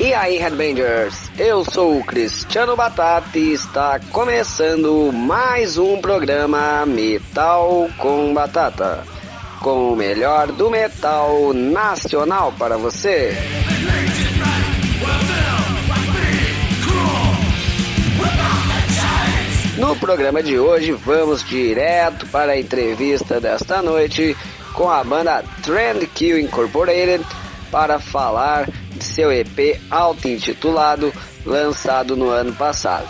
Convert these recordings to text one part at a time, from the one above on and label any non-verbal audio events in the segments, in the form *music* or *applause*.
E aí, Headbangers? Eu sou o Cristiano Batata e está começando mais um programa Metal com Batata, com o melhor do metal nacional para você. No programa de hoje, vamos direto para a entrevista desta noite com a banda Trend Kill Incorporated para falar de seu EP auto-intitulado, lançado no ano passado.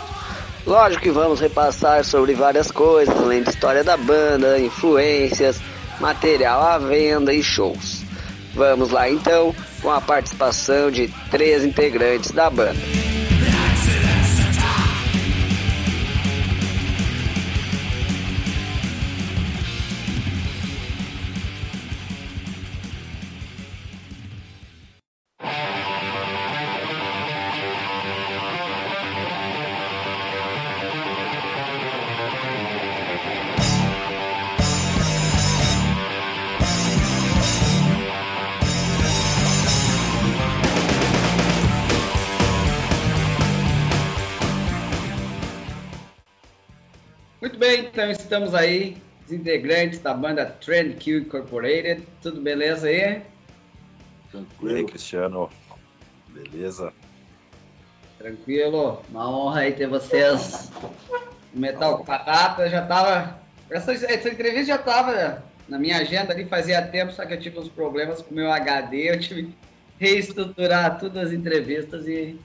Lógico que vamos repassar sobre várias coisas, além de história da banda, influências, material à venda e shows. Vamos lá então com a participação de três integrantes da banda. Estamos aí, os integrantes da banda Trend Q Incorporated. Tudo beleza aí? E aí, Tranquilo. Cristiano? Beleza? Tranquilo? Uma honra aí ter vocês. O Metal com Batata já tava. Essa, essa entrevista já tava na minha agenda ali fazia tempo, só que eu tive uns problemas com o meu HD, eu tive que reestruturar todas as entrevistas e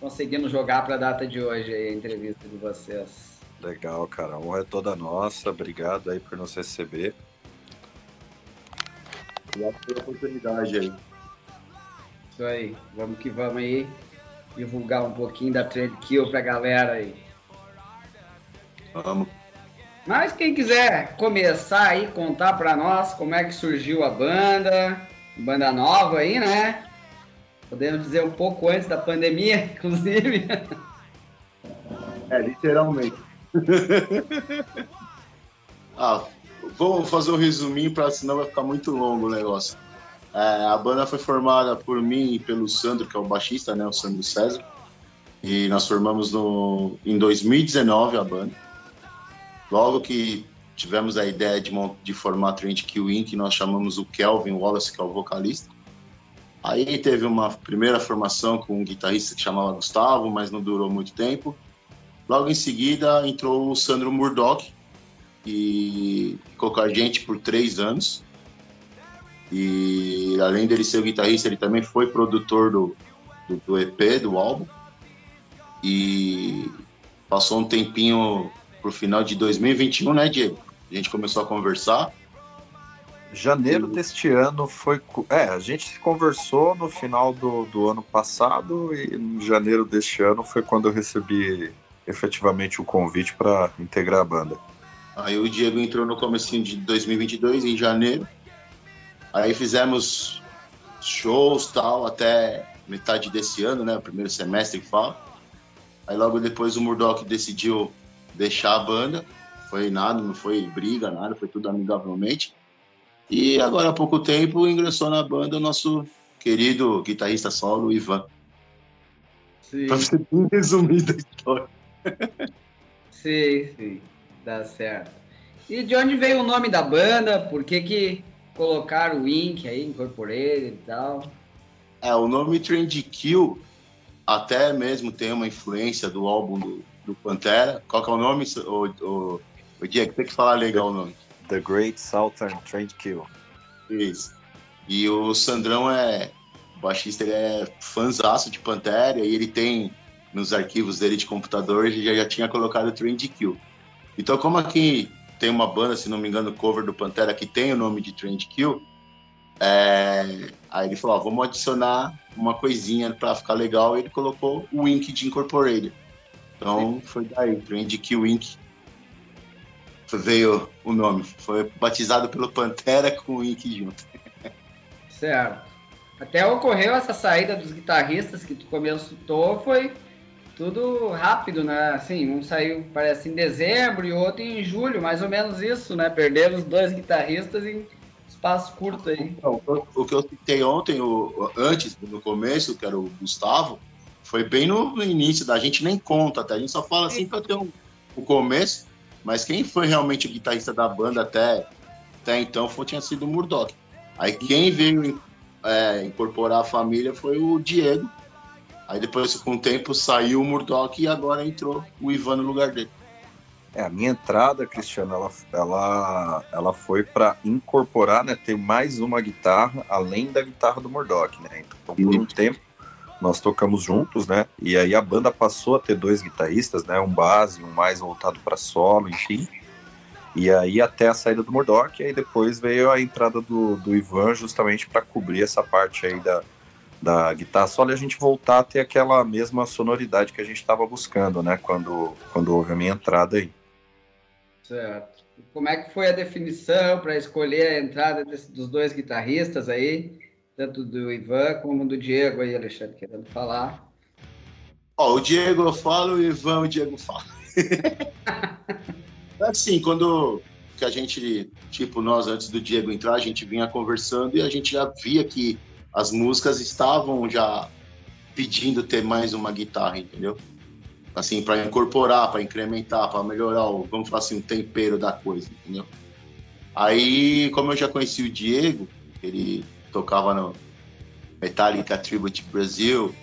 conseguimos jogar para a data de hoje aí, a entrevista de vocês. Legal, cara. A honra é toda nossa. Obrigado aí por nos receber. Obrigado pela oportunidade aí. Isso aí, vamos que vamos aí divulgar um pouquinho da Trend Kill pra galera aí. Vamos. Mas quem quiser começar aí, contar pra nós como é que surgiu a banda, banda nova aí, né? Podemos dizer um pouco antes da pandemia, *laughs* inclusive. É, literalmente. *laughs* ah, vamos fazer um resuminho, pra, senão vai ficar muito longo o negócio. É, a banda foi formada por mim e pelo Sandro, que é o baixista, né? O Sandro César. E nós formamos no, em 2019 a banda. Logo que tivemos a ideia de, de formar a Trend Kill Inc., nós chamamos o Kelvin Wallace, que é o vocalista. Aí teve uma primeira formação com um guitarrista que chamava Gustavo, mas não durou muito tempo. Logo em seguida entrou o Sandro Murdoch, que ficou com a gente por três anos. E além dele ser o guitarrista, ele também foi produtor do, do, do EP, do álbum. E passou um tempinho pro final de 2021, né, Diego? A gente começou a conversar. Janeiro deste ano foi. É, a gente conversou no final do, do ano passado e em janeiro deste ano foi quando eu recebi efetivamente o convite para integrar a banda. Aí o Diego entrou no comecinho de 2022, em janeiro. Aí fizemos shows tal até metade desse ano, né? O primeiro semestre que fala. Aí logo depois o Murdoch decidiu deixar a banda. Foi nada, não foi briga, nada, foi tudo amigavelmente. E agora há pouco tempo ingressou na banda o nosso querido guitarrista solo, Ivan. Sim, Pra ser bem resumido a história. *laughs* sim, sim. Dá certo. E de onde veio o nome da banda? Por que que colocaram o Ink aí, Incorporated e tal? É, o nome Trend Kill até mesmo tem uma influência do álbum do, do Pantera. Qual que é o nome? O, o, o Diego, tem que falar legal o nome. The Great Southern Trend Kill. Isso. E o Sandrão é o baixista, ele é fãzaço de Pantera e ele tem nos arquivos dele de computador, ele já, já tinha colocado Trend Kill. Então, como aqui tem uma banda, se não me engano, cover do Pantera que tem o nome de Trend Kill, é, aí ele falou, ó, vamos adicionar uma coisinha para ficar legal, e ele colocou o Wink de Incorporated. Então, foi daí, Trend Kill Wink. Veio o nome, foi batizado pelo Pantera com o Wink junto. Certo. Até ocorreu essa saída dos guitarristas que tu comentou, foi tudo rápido, né? Assim, um saiu, parece, em dezembro e outro em julho, mais ou menos isso, né? Perderam os dois guitarristas em espaço curto aí. Então, o que eu citei ontem, o, antes, no começo, que era o Gustavo, foi bem no início, da gente nem conta, até a gente só fala assim para ter um, o começo, mas quem foi realmente o guitarrista da banda até, até então foi, tinha sido o Murdoch. Aí quem veio é, incorporar a família foi o Diego, Aí depois, com o tempo, saiu o Murdoch e agora entrou o Ivan no lugar dele. É, a minha entrada, Cristiano, ela, ela, ela foi para incorporar, né, ter mais uma guitarra além da guitarra do Murdoch, né? Então, por um tempo, nós tocamos juntos, né? E aí a banda passou a ter dois guitarristas, né? Um base, um mais voltado para solo, enfim. E aí até a saída do Murdoch, e aí depois veio a entrada do, do Ivan justamente para cobrir essa parte aí da, da guitarra solo e a gente voltar a ter aquela mesma sonoridade que a gente estava buscando, né? Quando, quando houve a minha entrada aí. Certo. Como é que foi a definição para escolher a entrada desse, dos dois guitarristas aí, tanto do Ivan como do Diego aí, Alexandre, querendo falar? Ó, o Diego eu falo, o Ivan o Diego fala. *laughs* assim, quando que a gente, tipo, nós antes do Diego entrar, a gente vinha conversando e a gente já via que as músicas estavam já pedindo ter mais uma guitarra, entendeu? Assim, para incorporar, para incrementar, para melhorar o, vamos falar assim, o tempero da coisa, entendeu? Aí, como eu já conheci o Diego, ele tocava no Metallica Tribute Brasil,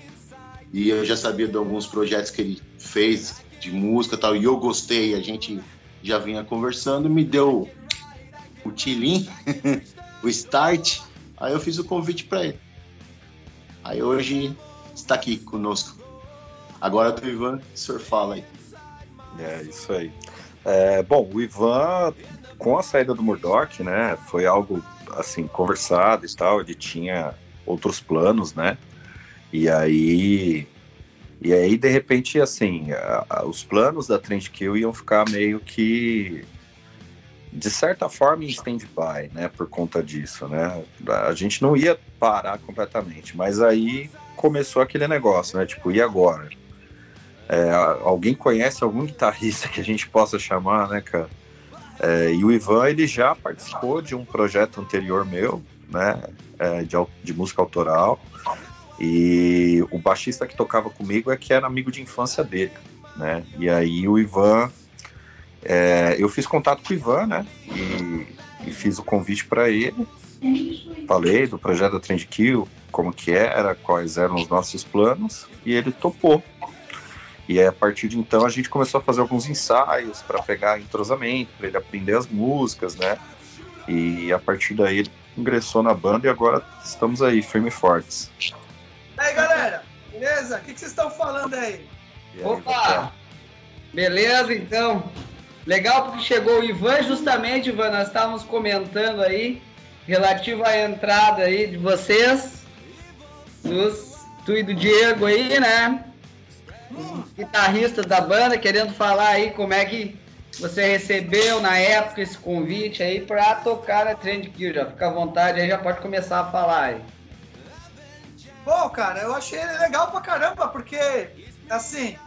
e eu já sabia de alguns projetos que ele fez de música e tal, e eu gostei, a gente já vinha conversando, me deu o tilim, *laughs* o start, Aí eu fiz o convite para ele. Aí hoje está aqui conosco. Agora do Ivan, o senhor fala aí. É, isso aí. É, bom, o Ivan, com a saída do Murdoch, né, foi algo, assim, conversado e tal, ele tinha outros planos, né, e aí, e aí, de repente, assim, a, a, os planos da Trend Kill iam ficar meio que de certa forma em stand-by, né, por conta disso, né? A gente não ia parar completamente, mas aí começou aquele negócio, né? Tipo, e agora? É, alguém conhece algum guitarrista que a gente possa chamar, né, cara? É, e o Ivan, ele já participou de um projeto anterior meu, né, é, de, de música autoral, e o baixista que tocava comigo é que era amigo de infância dele, né? E aí o Ivan é, eu fiz contato com o Ivan, né? E, e fiz o convite para ele. Falei do projeto da Trend Kill, como que era, quais eram os nossos planos, e ele topou. E aí, a partir de então a gente começou a fazer alguns ensaios para pegar entrosamento, para ele aprender as músicas, né? E a partir daí ele ingressou na banda e agora estamos aí, firme e fortes. E aí, galera, beleza? O que, que vocês estão falando aí? aí Opa! Beleza, então. Legal porque chegou o Ivan, justamente, Ivan, nós estávamos comentando aí, relativo à entrada aí de vocês, dos, tu e do Diego aí, né? Os guitarristas da banda, querendo falar aí como é que você recebeu na época esse convite aí para tocar na Trend Kill. Já fica à vontade aí, já pode começar a falar aí. Bom, cara, eu achei legal pra caramba, porque, assim,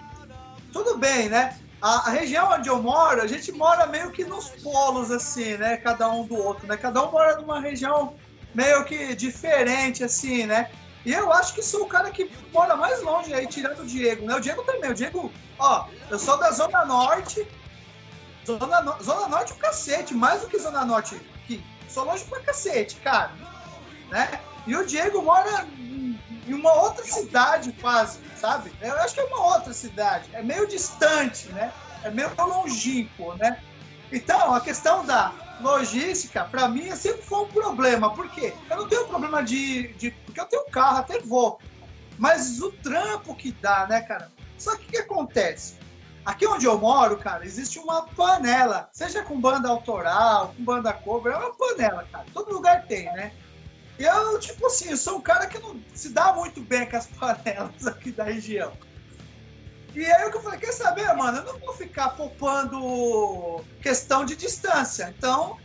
tudo bem, né? A, a, região onde eu moro, a gente mora meio que nos polos, assim, né? Cada um do outro, né? Cada um mora numa região meio que diferente, assim, né? E eu acho que sou o cara que mora mais longe aí, tirando o Diego, né? O Diego também, o Diego, ó, eu sou da Zona Norte, Zona, no... Zona Norte o cacete, mais do que Zona Norte aqui. Sou longe pra cacete, cara, né? E o Diego mora em uma outra cidade quase, sabe? Eu acho que é uma outra cidade, é meio distante, né? É meio longínquo, né? Então, a questão da logística, para mim, sempre foi um problema. Por quê? Eu não tenho problema de, de. Porque eu tenho carro, até vou. Mas o trampo que dá, né, cara? Só que o que acontece? Aqui onde eu moro, cara, existe uma panela. Seja com banda autoral, com banda cover, é uma panela, cara. Todo lugar tem, né? Eu, tipo assim, eu sou um cara que não se dá muito bem com as *laughs* panelas aqui da região. E aí o que eu falei, quer saber, mano? Eu não vou ficar poupando questão de distância. Então,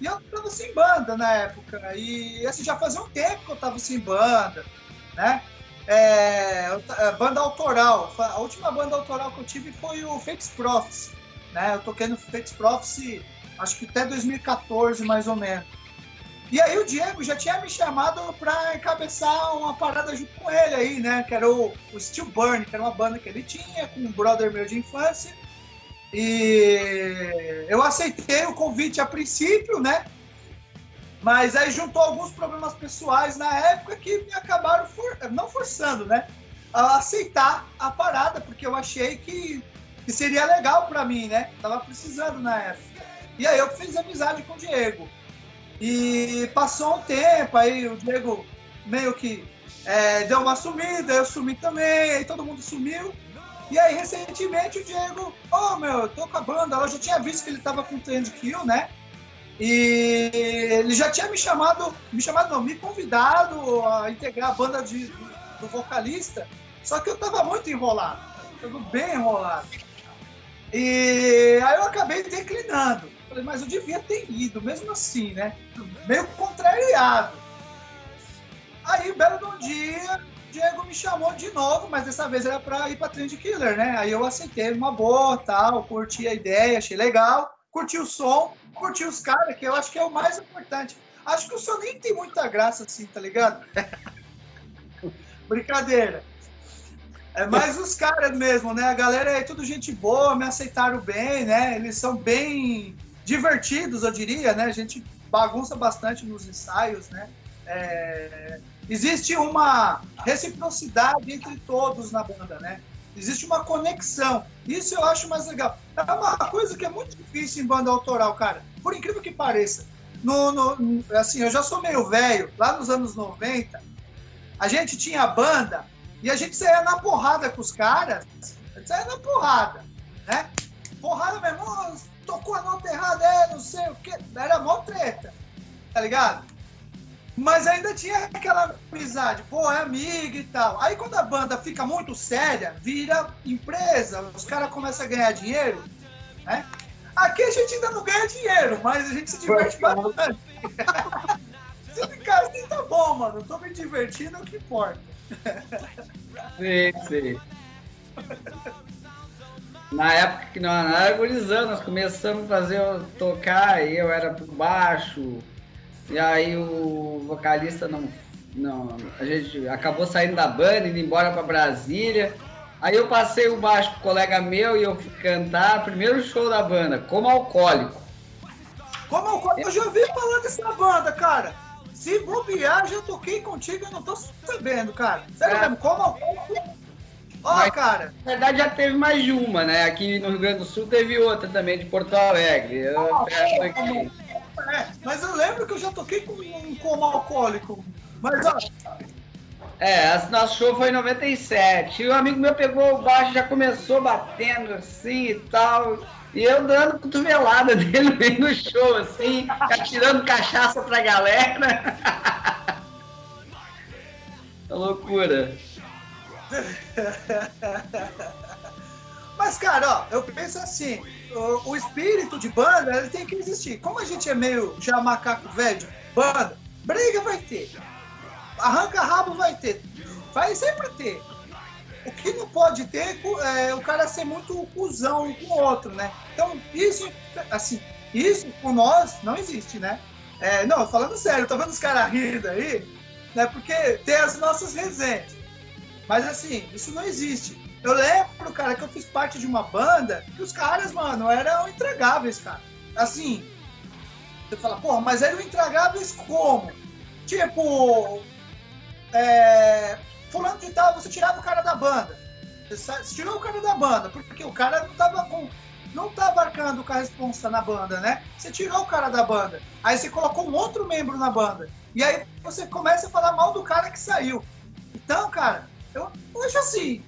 E eu tava sem banda na época. E assim, já fazia um tempo que eu tava sem banda, né? É, é banda autoral. A última banda autoral que eu tive foi o Fakes Prophecy. Né? Eu toquei no Fakes Prophecy acho que até 2014, mais ou menos. E aí o Diego já tinha me chamado para encabeçar uma parada junto com ele aí, né? Que era o, o Steel Burn, que era uma banda que ele tinha com um brother meu de infância. E eu aceitei o convite a princípio, né? Mas aí juntou alguns problemas pessoais na época que me acabaram for, não forçando, né? A aceitar a parada, porque eu achei que, que seria legal para mim, né? Tava precisando na época. E aí eu fiz amizade com o Diego. E passou um tempo, aí o Diego meio que é, deu uma sumida, eu sumi também, aí todo mundo sumiu. E aí, recentemente, o Diego, oh, meu, eu tô com a banda, eu já tinha visto que ele tava com Trend Kill, né? E ele já tinha me chamado, me chamado não, me convidado a integrar a banda de, do vocalista, só que eu tava muito enrolado, tava bem enrolado. E aí eu acabei declinando. Falei, mas eu devia ter ido, mesmo assim, né? Meio contrariado. Aí, belo de um dia, Diego me chamou de novo, mas dessa vez era para ir para Trend Killer, né? Aí eu aceitei uma boa, tal, curti a ideia, achei legal, curti o som, curti os caras, que eu acho que é o mais importante. Acho que o som nem tem muita graça assim, tá ligado? *laughs* Brincadeira. É mais os caras mesmo, né? A galera é tudo gente boa, me aceitaram bem, né? Eles são bem divertidos, eu diria, né? A gente bagunça bastante nos ensaios, né? É... Existe uma reciprocidade entre todos na banda, né? Existe uma conexão. Isso eu acho mais legal. É uma coisa que é muito difícil em banda autoral, cara. Por incrível que pareça. No, no, assim, eu já sou meio velho. Lá nos anos 90, a gente tinha banda e a gente saía na porrada com os caras. A gente saía na porrada, né? Porrada mesmo tocou a nota errada, é, não sei o que. Era mó treta, tá ligado? Mas ainda tinha aquela amizade, pô, é amiga e tal. Aí quando a banda fica muito séria, vira empresa, os caras começam a ganhar dinheiro, né? Aqui a gente ainda não ganha dinheiro, mas a gente se diverte bastante. *laughs* se ficar assim, tá bom, mano. Tô me divertindo, é o que importa. sim, sim. Na época que nós era gurizando, nós começamos a fazer, tocar, e eu era por baixo, e aí o vocalista não, não. A gente acabou saindo da banda, indo embora para Brasília. Aí eu passei o baixo pro colega meu e eu fui cantar, primeiro show da banda, como alcoólico. Como alcoólico? Eu já ouvi falar dessa banda, cara. Se bobear, já toquei contigo, eu não tô sabendo, cara. Sério é. mesmo, como alcoólico Ó, oh, cara. Na verdade, já teve mais de uma, né? Aqui no Rio Grande do Sul teve outra também, de Porto Alegre. Eu oh, aqui. É, mas eu lembro que eu já toquei com um como alcoólico. Mas, ó. É, nosso show foi em 97. E o amigo meu pegou o baixo já começou batendo assim e tal. E eu dando cotovelada *laughs* dele bem no show, assim, atirando cachaça pra galera. *laughs* loucura. *laughs* Mas, cara, ó, eu penso assim, o, o, espírito de banda, ele tem que existir. Como a gente é meio já macaco velho, banda, briga vai ter. Arranca rabo vai ter. Vai sempre ter. O que não pode ter é o cara ser muito cuzão um com o outro, né? Então, isso, assim, isso com nós não existe, né? É, não, falando sério, tô vendo os caras rindo aí, né? Porque tem as nossas resenhas. Mas assim, isso não existe. Eu lembro, cara, que eu fiz parte de uma banda que os caras, mano, eram intragáveis, cara. Assim, você fala, porra, mas eram intragáveis como? Tipo, é, fulano de tal, você tirava o cara da banda. Você tirou o cara da banda, porque o cara não tava com. Não tá abarcando com a responsa na banda, né? Você tirou o cara da banda. Aí você colocou um outro membro na banda. E aí você começa a falar mal do cara que saiu. Então, cara, eu acho assim,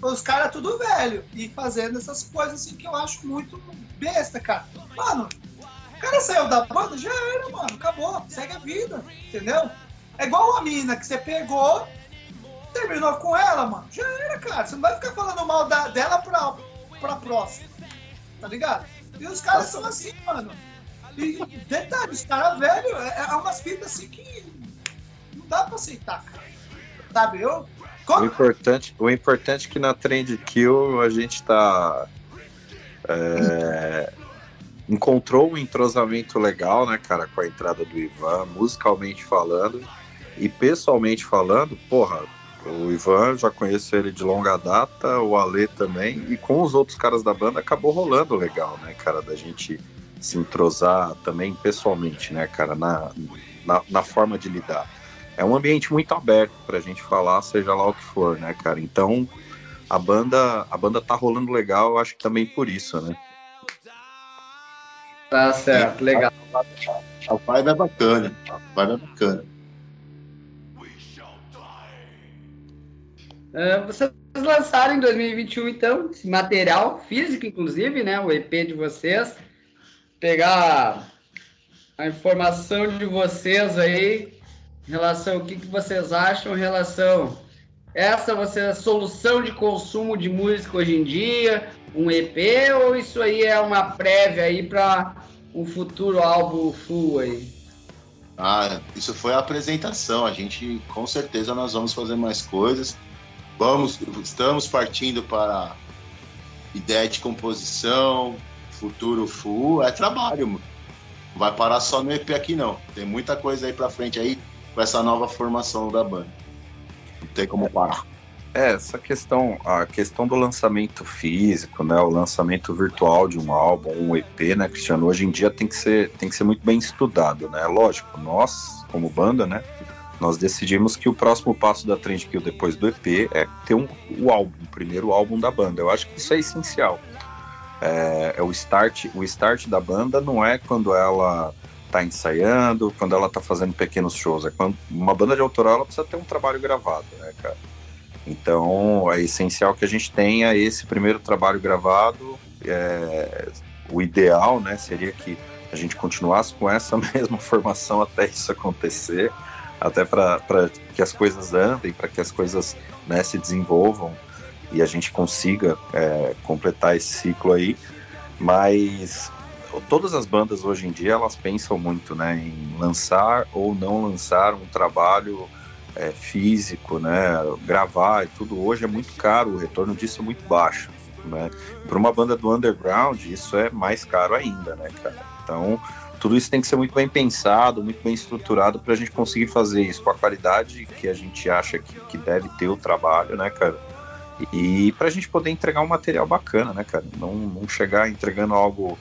os caras tudo velho e fazendo essas coisas assim que eu acho muito besta, cara. Mano, o cara saiu da banda, já era, mano, acabou, segue a vida, entendeu? É igual a mina que você pegou, terminou com ela, mano, já era, cara. Você não vai ficar falando mal da, dela pra, pra próxima, tá ligado? E os caras são assim, mano. E detalhe, os caras velho, é, é umas fitas assim que não dá pra aceitar, cara. Sabe, eu. O importante, o importante é que na Trend Kill a gente tá. É, encontrou um entrosamento legal, né, cara, com a entrada do Ivan, musicalmente falando. E pessoalmente falando, porra, o Ivan, já conheço ele de longa data, o Ale também, e com os outros caras da banda acabou rolando legal, né, cara, da gente se entrosar também pessoalmente, né, cara, na, na, na forma de lidar. É um ambiente muito aberto pra gente falar, seja lá o que for, né, cara. Então, a banda, a banda tá rolando legal, acho que também por isso, né. Tá certo, legal. A vibe é bacana, a vibe é bacana. Uh, vocês lançaram em 2021, então, esse material físico, inclusive, né? O EP de vocês. Pegar a informação de vocês aí em relação ao que, que vocês acham em relação essa você a solução de consumo de música hoje em dia, um EP ou isso aí é uma prévia aí para um futuro álbum full aí? Ah, isso foi a apresentação. A gente com certeza nós vamos fazer mais coisas. Vamos, estamos partindo para ideia de composição, futuro full, é trabalho, mano. Não vai parar só no EP aqui não. Tem muita coisa aí para frente aí com essa nova formação da banda. Não tem como parar. É, essa questão, a questão do lançamento físico, né, o lançamento virtual de um álbum, um EP, né, Cristiano, hoje em dia tem que ser, tem que ser muito bem estudado, né, lógico, nós, como banda, né, nós decidimos que o próximo passo da Trend Kill depois do EP é ter um, o álbum, o primeiro álbum da banda, eu acho que isso é essencial, é, é o start, o start da banda não é quando ela tá ensaiando, quando ela tá fazendo pequenos shows, é quando uma banda de autoral ela precisa ter um trabalho gravado, né, cara, então é essencial que a gente tenha esse primeiro trabalho gravado. É, o ideal né, seria que a gente continuasse com essa *laughs* mesma formação até isso acontecer, até para que as coisas andem, para que as coisas né, se desenvolvam e a gente consiga é, completar esse ciclo aí. Mas todas as bandas hoje em dia elas pensam muito né, em lançar ou não lançar um trabalho é, físico, né? Gravar e tudo hoje é muito caro, o retorno disso é muito baixo. Né? Para uma banda do underground, isso é mais caro ainda, né, cara? Então, tudo isso tem que ser muito bem pensado, muito bem estruturado para a gente conseguir fazer isso com a qualidade que a gente acha que, que deve ter o trabalho, né, cara? E para a gente poder entregar um material bacana, né, cara? Não, não chegar entregando algo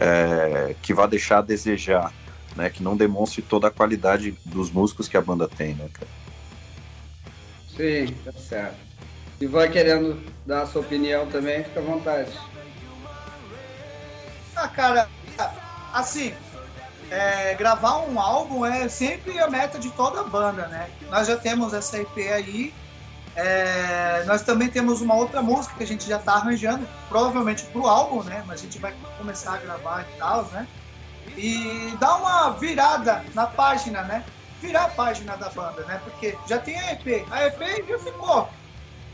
é, que vá deixar a desejar, né? Que não demonstre toda a qualidade dos músicos que a banda tem, né, cara? Sim, tá certo. E vai querendo dar a sua opinião também, fica à vontade. Ah, cara, assim, é, gravar um álbum é sempre a meta de toda a banda, né? Nós já temos essa EP aí. É, nós também temos uma outra música que a gente já está arranjando, provavelmente pro álbum, né? Mas a gente vai começar a gravar e tal, né? E dar uma virada na página, né? virar a página da banda, né? Porque já tem a EP, a EP já ficou.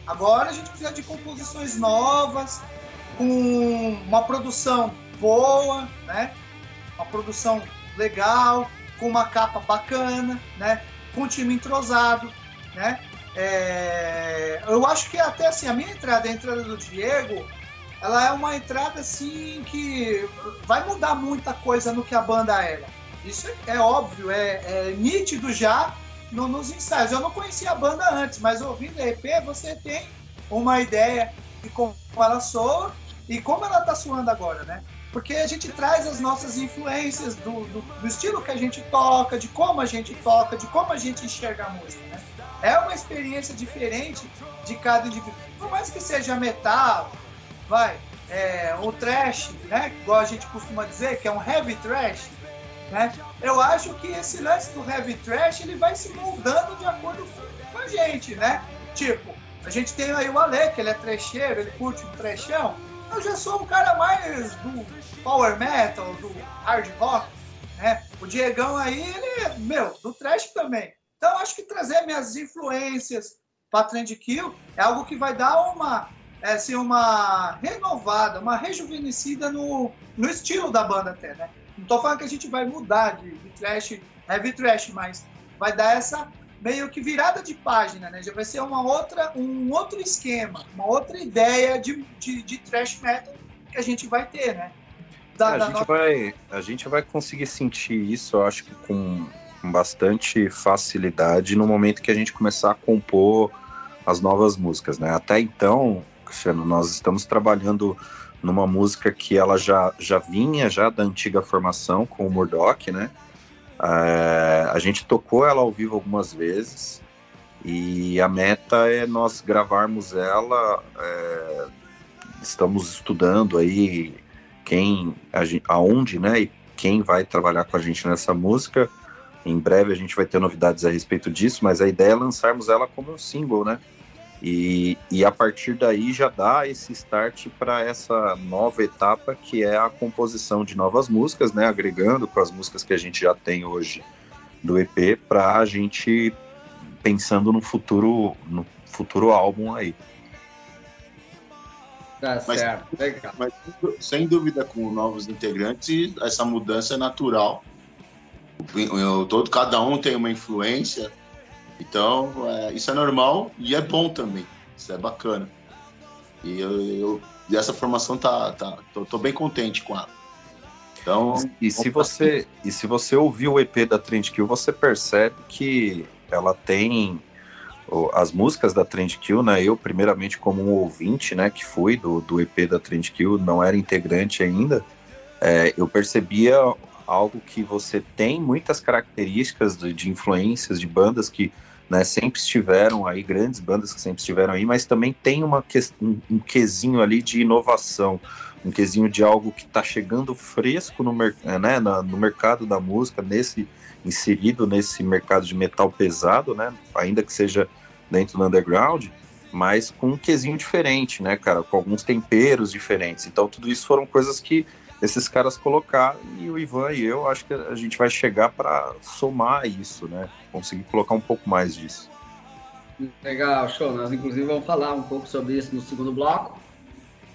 Agora a gente precisa de composições novas, com uma produção boa, né? Uma produção legal, com uma capa bacana, né? Com um time entrosado, né? É... eu acho que até assim, a minha entrada, a entrada do Diego, ela é uma entrada assim que vai mudar muita coisa no que a banda era. Isso é óbvio, é, é nítido já no, nos ensaios. Eu não conhecia a banda antes, mas ouvindo a EP você tem uma ideia de como ela soa e como ela está soando agora, né? Porque a gente traz as nossas influências do, do, do, estilo que a gente toca, de como a gente toca, de como a gente enxerga a música, né? É uma experiência diferente de cada indivíduo. Por mais que seja metal, vai, é, o trash, né? Igual a gente costuma dizer, que é um heavy trash, né? Eu acho que esse lance do heavy trash ele vai se moldando de acordo com a gente, né? Tipo, a gente tem aí o Ale, que ele é trecheiro, ele curte um trechão. Eu já sou um cara mais do power metal, do hard rock, né? O Diegão aí, ele é, meu, do trash também. Então, acho que trazer minhas influências para Trend Kill é algo que vai dar uma, é, assim, uma renovada, uma rejuvenescida no, no estilo da banda até, né? Não tô falando que a gente vai mudar de, de trash, heavy trash, mas vai dar essa meio que virada de página, né? Já vai ser uma outra, um outro esquema, uma outra ideia de, de, de trash metal que a gente vai ter, né? Da, a, gente vai, a gente vai conseguir sentir isso, eu acho que com, com bastante facilidade no momento que a gente começar a compor as novas músicas, né? Até então, Cristiano, nós estamos trabalhando numa música que ela já, já vinha já da antiga formação com o Murdoch, né? É, a gente tocou ela ao vivo algumas vezes e a meta é nós gravarmos ela. É, estamos estudando aí quem, a, aonde, né? E quem vai trabalhar com a gente nessa música. Em breve a gente vai ter novidades a respeito disso, mas a ideia é lançarmos ela como um single, né? E, e a partir daí já dá esse start para essa nova etapa que é a composição de novas músicas, né? Agregando com as músicas que a gente já tem hoje do EP para a gente pensando no futuro no futuro álbum aí. Tá mas, certo, legal. Mas sem dúvida com novos integrantes essa mudança é natural. Eu, todo cada um tem uma influência então, é, isso é normal e é bom também. Isso é bacana. E eu, eu essa formação tá, tá tô, tô, bem contente com ela. Então, e se você e se você ouvir o EP da Trend Kill, você percebe que ela tem as músicas da Trend Kill, né? Eu primeiramente como um ouvinte, né, que fui do, do EP da Trend Kill, não era integrante ainda. É, eu percebia algo que você tem muitas características de, de influências de bandas que né, sempre estiveram aí, grandes bandas que sempre estiveram aí, mas também tem uma um, um quesinho ali de inovação, um quesinho de algo que está chegando fresco no, é, né, na, no mercado da música, nesse inserido nesse mercado de metal pesado, né, ainda que seja dentro do underground, mas com um quesinho diferente, né, cara, com alguns temperos diferentes. Então tudo isso foram coisas que esses caras colocaram e o Ivan e eu acho que a gente vai chegar para somar isso, né? Conseguir colocar um pouco mais disso. Legal, show. Nós inclusive vamos falar um pouco sobre isso no segundo bloco.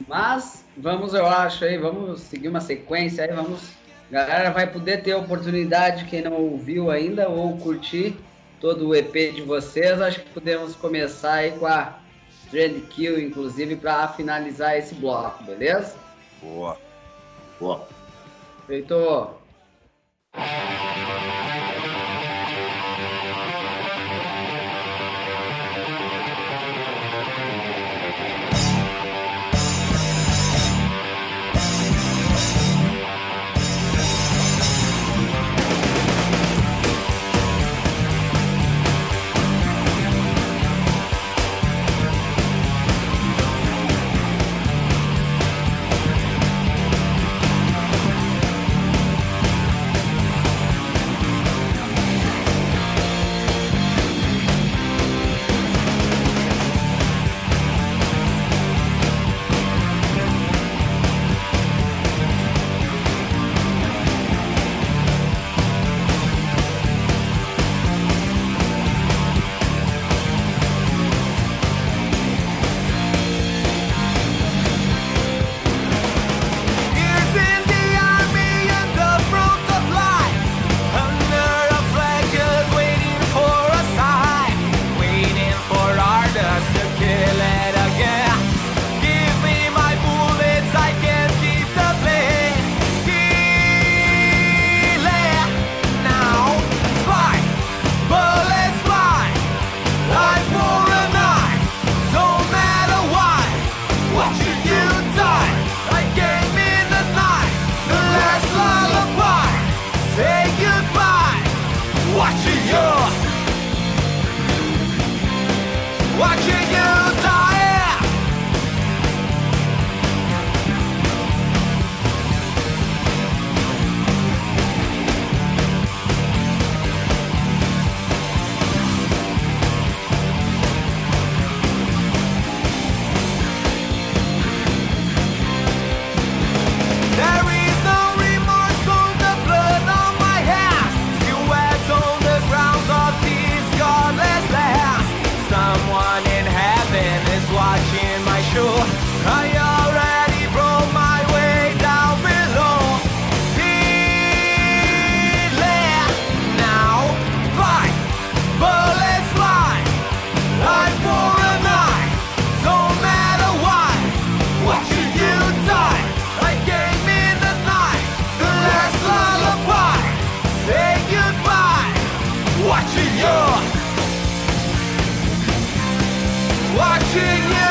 Mas vamos, eu acho aí, vamos seguir uma sequência aí, vamos. A galera vai poder ter oportunidade, quem não ouviu ainda, ou curtir todo o EP de vocês. Acho que podemos começar aí com a Trend Kill, inclusive, para finalizar esse bloco, beleza? Boa. Boa. Feito. Yeah.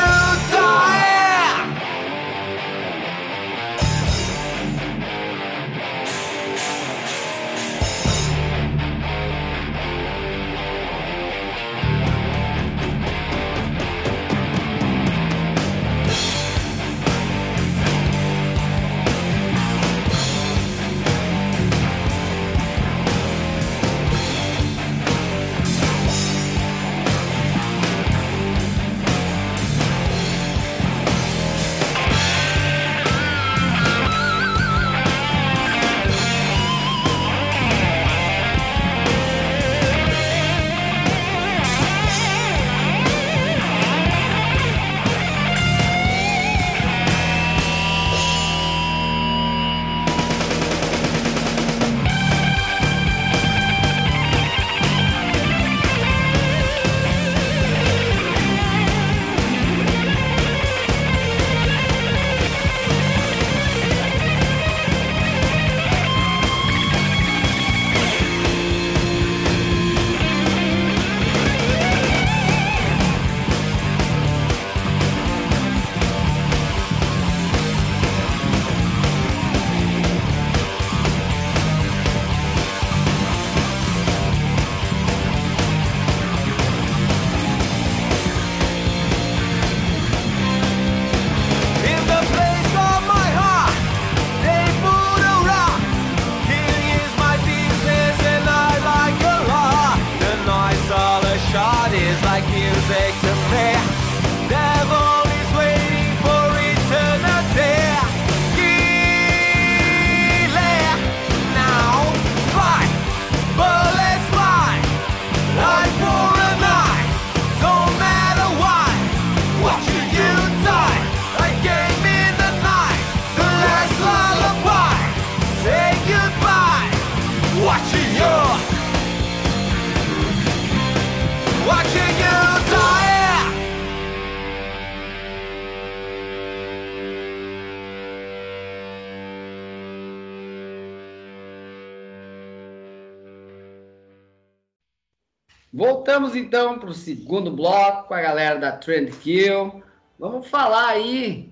Voltamos então para o segundo bloco com a galera da Trend Kill. Vamos falar aí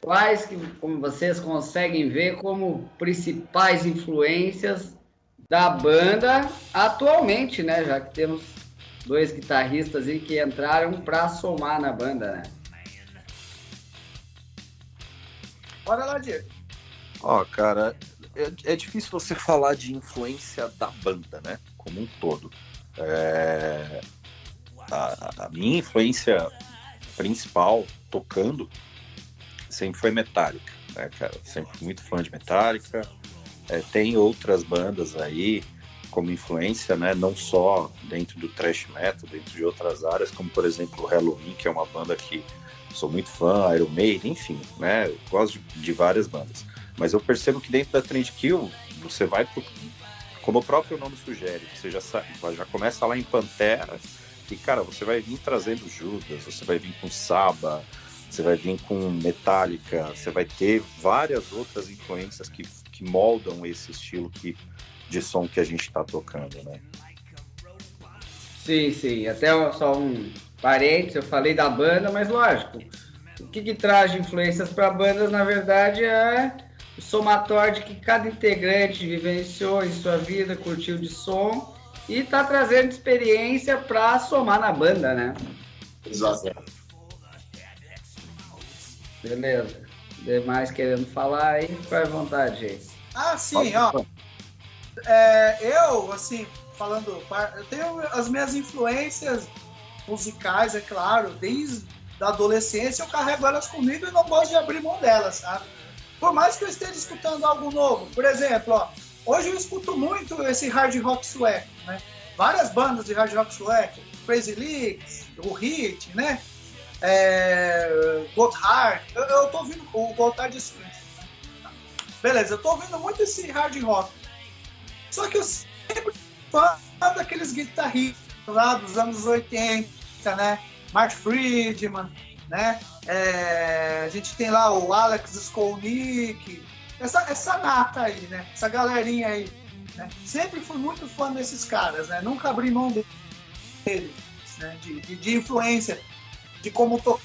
quais que, como vocês conseguem ver, como principais influências da banda atualmente, né? Já que temos dois guitarristas aí que entraram para somar na banda, né? Bora lá, Diego. Ó, cara, é, é difícil você falar de influência da banda, né? Como um todo. É, a, minha influência principal tocando sempre foi Metallica, né, cara? Sempre muito fã de Metallica. É, tem outras bandas aí como influência, né? Não só dentro do thrash metal, dentro de outras áreas, como por exemplo o Halloween, que é uma banda que sou muito fã, Iron Maiden, enfim, né? Eu gosto de, de várias bandas. Mas eu percebo que dentro da Trend Kill, você vai pro, como o próprio nome sugere, você já, já começa lá em Pantera, e cara, você vai vir trazendo Judas, você vai vir com Saba, você vai vir com Metallica, você vai ter várias outras influências que, que moldam esse estilo que, de som que a gente está tocando, né? Sim, sim. Até só um parênteses, eu falei da banda, mas lógico, o que, que traz influências para bandas, na verdade, é o somatório de que cada integrante vivenciou em sua vida, curtiu de som e tá trazendo experiência para somar na banda, né? Exato. Beleza. Demais querendo falar aí, fica à vontade aí. Ah, sim, ó. É, eu, assim, falando, eu tenho as minhas influências musicais, é claro, desde a adolescência eu carrego elas comigo e não gosto de abrir mão delas, sabe? Por mais que eu esteja escutando algo novo, por exemplo, ó, hoje eu escuto muito esse hard rock sueco, né? Várias bandas de hard rock sueco, Crazy Leaks, o Hit, né? É, Gotthard, eu, eu tô ouvindo o Gotthard. Beleza, eu tô ouvindo muito esse hard rock. Só que eu sempre fã daqueles guitarristas lá dos anos 80, né? Mark Friedman, né? É, a gente tem lá o Alex Skolnick, essa, essa nata aí, né? Essa galerinha aí. Né? Sempre fui muito fã desses caras, né? Nunca abri mão deles, né? De, de, de influência de como tocar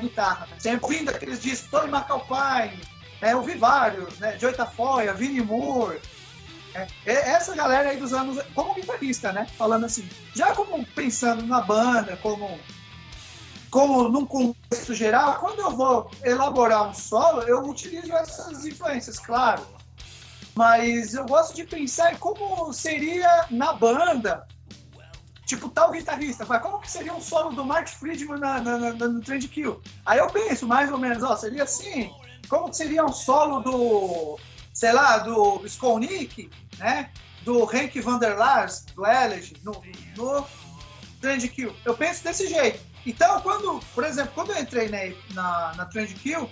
guitarra. Né? Sempre vindo aqueles discos, Tony McAlpine, é, eu vi vários, né? Joey Tafoya, Vinnie Moore, é, é, essa galera aí dos anos, como guitarrista, né? Falando assim, já como pensando na banda, como, como num contexto geral, quando eu vou elaborar um solo, eu utilizo essas influências, claro. Mas eu gosto de pensar em como seria na banda, tipo tal guitarrista, vai, como que seria um solo do Mark Friedman na, na, na, no Trend Kill? Aí eu penso mais ou menos, ó, seria assim, como que seria um solo do, sei lá, do Skolnick né? Do Henk van der Lars, do Elegy, no, no Trend Kill. Eu penso desse jeito. Então, quando, por exemplo, quando eu entrei na, na, na Trend Kill,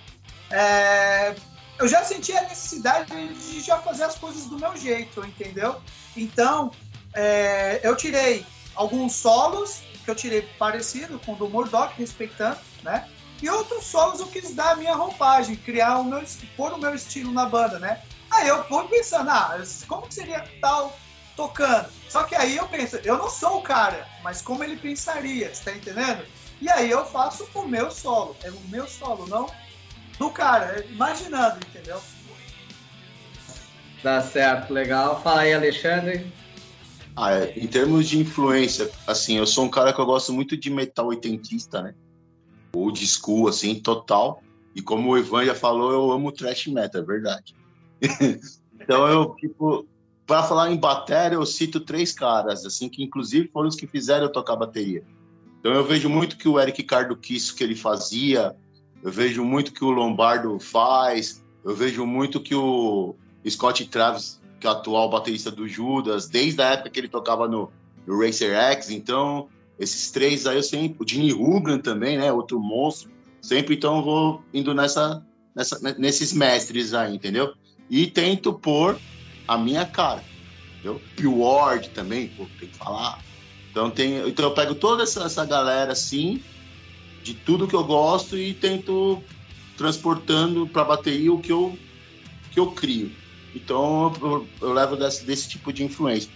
é, eu já senti a necessidade de já fazer as coisas do meu jeito, entendeu? Então, é, eu tirei alguns solos que eu tirei parecido com o do Murdoch, respeitando, né? E outros solos eu quis dar a minha roupagem, criar o meu, pôr o meu estilo na banda, né? Aí eu fui pensando, ah, como que seria tal tocando? Só que aí eu penso, eu não sou o cara, mas como ele pensaria, você tá entendendo? E aí eu faço o meu solo, é o meu solo, não do cara, é imaginando, entendeu? Tá certo, legal. Fala aí, Alexandre. Ah, é, em termos de influência, assim, eu sou um cara que eu gosto muito de metal oitentista, né? Old school, assim, total. E como o Ivan já falou, eu amo thrash metal, é verdade. *laughs* então eu, tipo, para falar em bateria, eu cito três caras, assim, que inclusive foram os que fizeram eu tocar bateria. Então eu vejo muito que o Eric Cardo quis que ele fazia, eu vejo muito que o Lombardo faz, eu vejo muito que o Scott Travis, que é o atual baterista do Judas, desde a época que ele tocava no, no Racer X, então esses três aí eu sempre, o Jimmy Hugan também, né, outro monstro, sempre então vou indo nessa, nessa nesses mestres aí, entendeu? e tento pôr a minha cara. Entendeu? Ward também, pô, tem que falar. Então, tem, então eu pego toda essa, essa galera assim, de tudo que eu gosto e tento transportando para bateria o que eu, que eu crio. Então eu, eu levo desse, desse tipo de influência,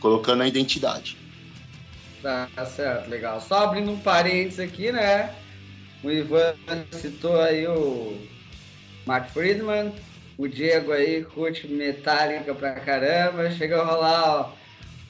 colocando a identidade. Tá certo, legal. Só abrindo um parênteses aqui, né? O Ivan citou aí o Mark Friedman, o Diego aí curte Metallica pra caramba, chega a rolar ó,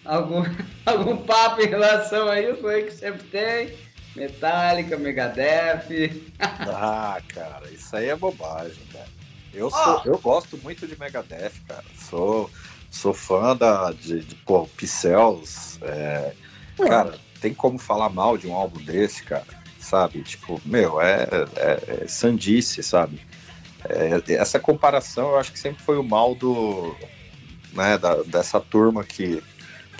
algum, *laughs* algum papo em relação a isso aí que sempre tem. Metallica, Megadeth. *laughs* ah, cara, isso aí é bobagem, cara. Eu, sou, oh. eu gosto muito de Megadeth, cara. Sou, sou fã da, de, de pô, Pixels. É, cara, tem como falar mal de um álbum desse, cara? Sabe? Tipo, meu, é, é, é sandice, sabe? É, essa comparação eu acho que sempre foi o mal do, né, da, dessa turma que,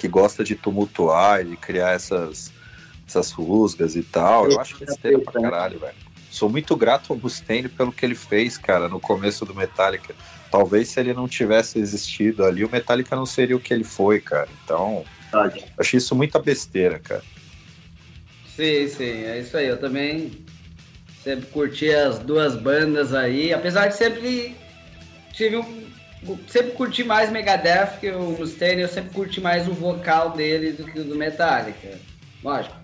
que gosta de tumultuar e de criar essas, essas rusgas e tal. Eu acho besteira pra caralho, velho. Sou muito grato ao Mustaine pelo que ele fez, cara, no começo do Metallica. Talvez se ele não tivesse existido ali, o Metallica não seria o que ele foi, cara. Então, acho isso muita besteira, cara. Sim, sim, é isso aí. Eu também Sempre curti as duas bandas aí, apesar de sempre tive um, sempre curti mais Megadeth que o Mustaine, eu sempre curti mais o vocal dele do que o do Metallica. Lógico.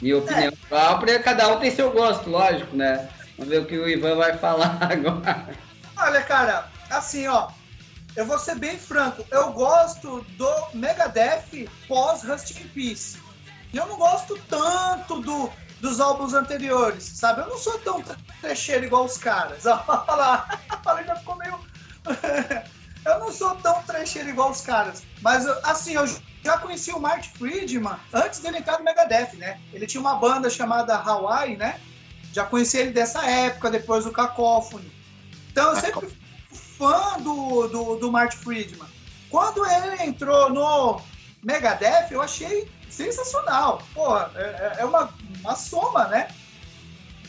Minha opinião é. própria, cada um tem seu gosto, lógico, né? Vamos ver o que o Ivan vai falar *laughs* agora. Olha, cara, assim, ó, eu vou ser bem franco, eu gosto do Megadeth pós Rust in Peace. Eu não gosto tanto do dos álbuns anteriores, sabe? Eu não sou tão trecheiro igual os caras. *laughs* Olha lá, *laughs* falei, já ficou meio. *laughs* eu não sou tão trecheiro igual os caras. Mas, assim, eu já conheci o Mark Friedman antes dele entrar no Megadeth, né? Ele tinha uma banda chamada Hawaii, né? Já conheci ele dessa época, depois do Cacophony. Então, eu sempre fui fã do, do, do Mark Friedman. Quando ele entrou no Megadeth, eu achei sensacional. Porra, é, é, é uma, uma soma, né?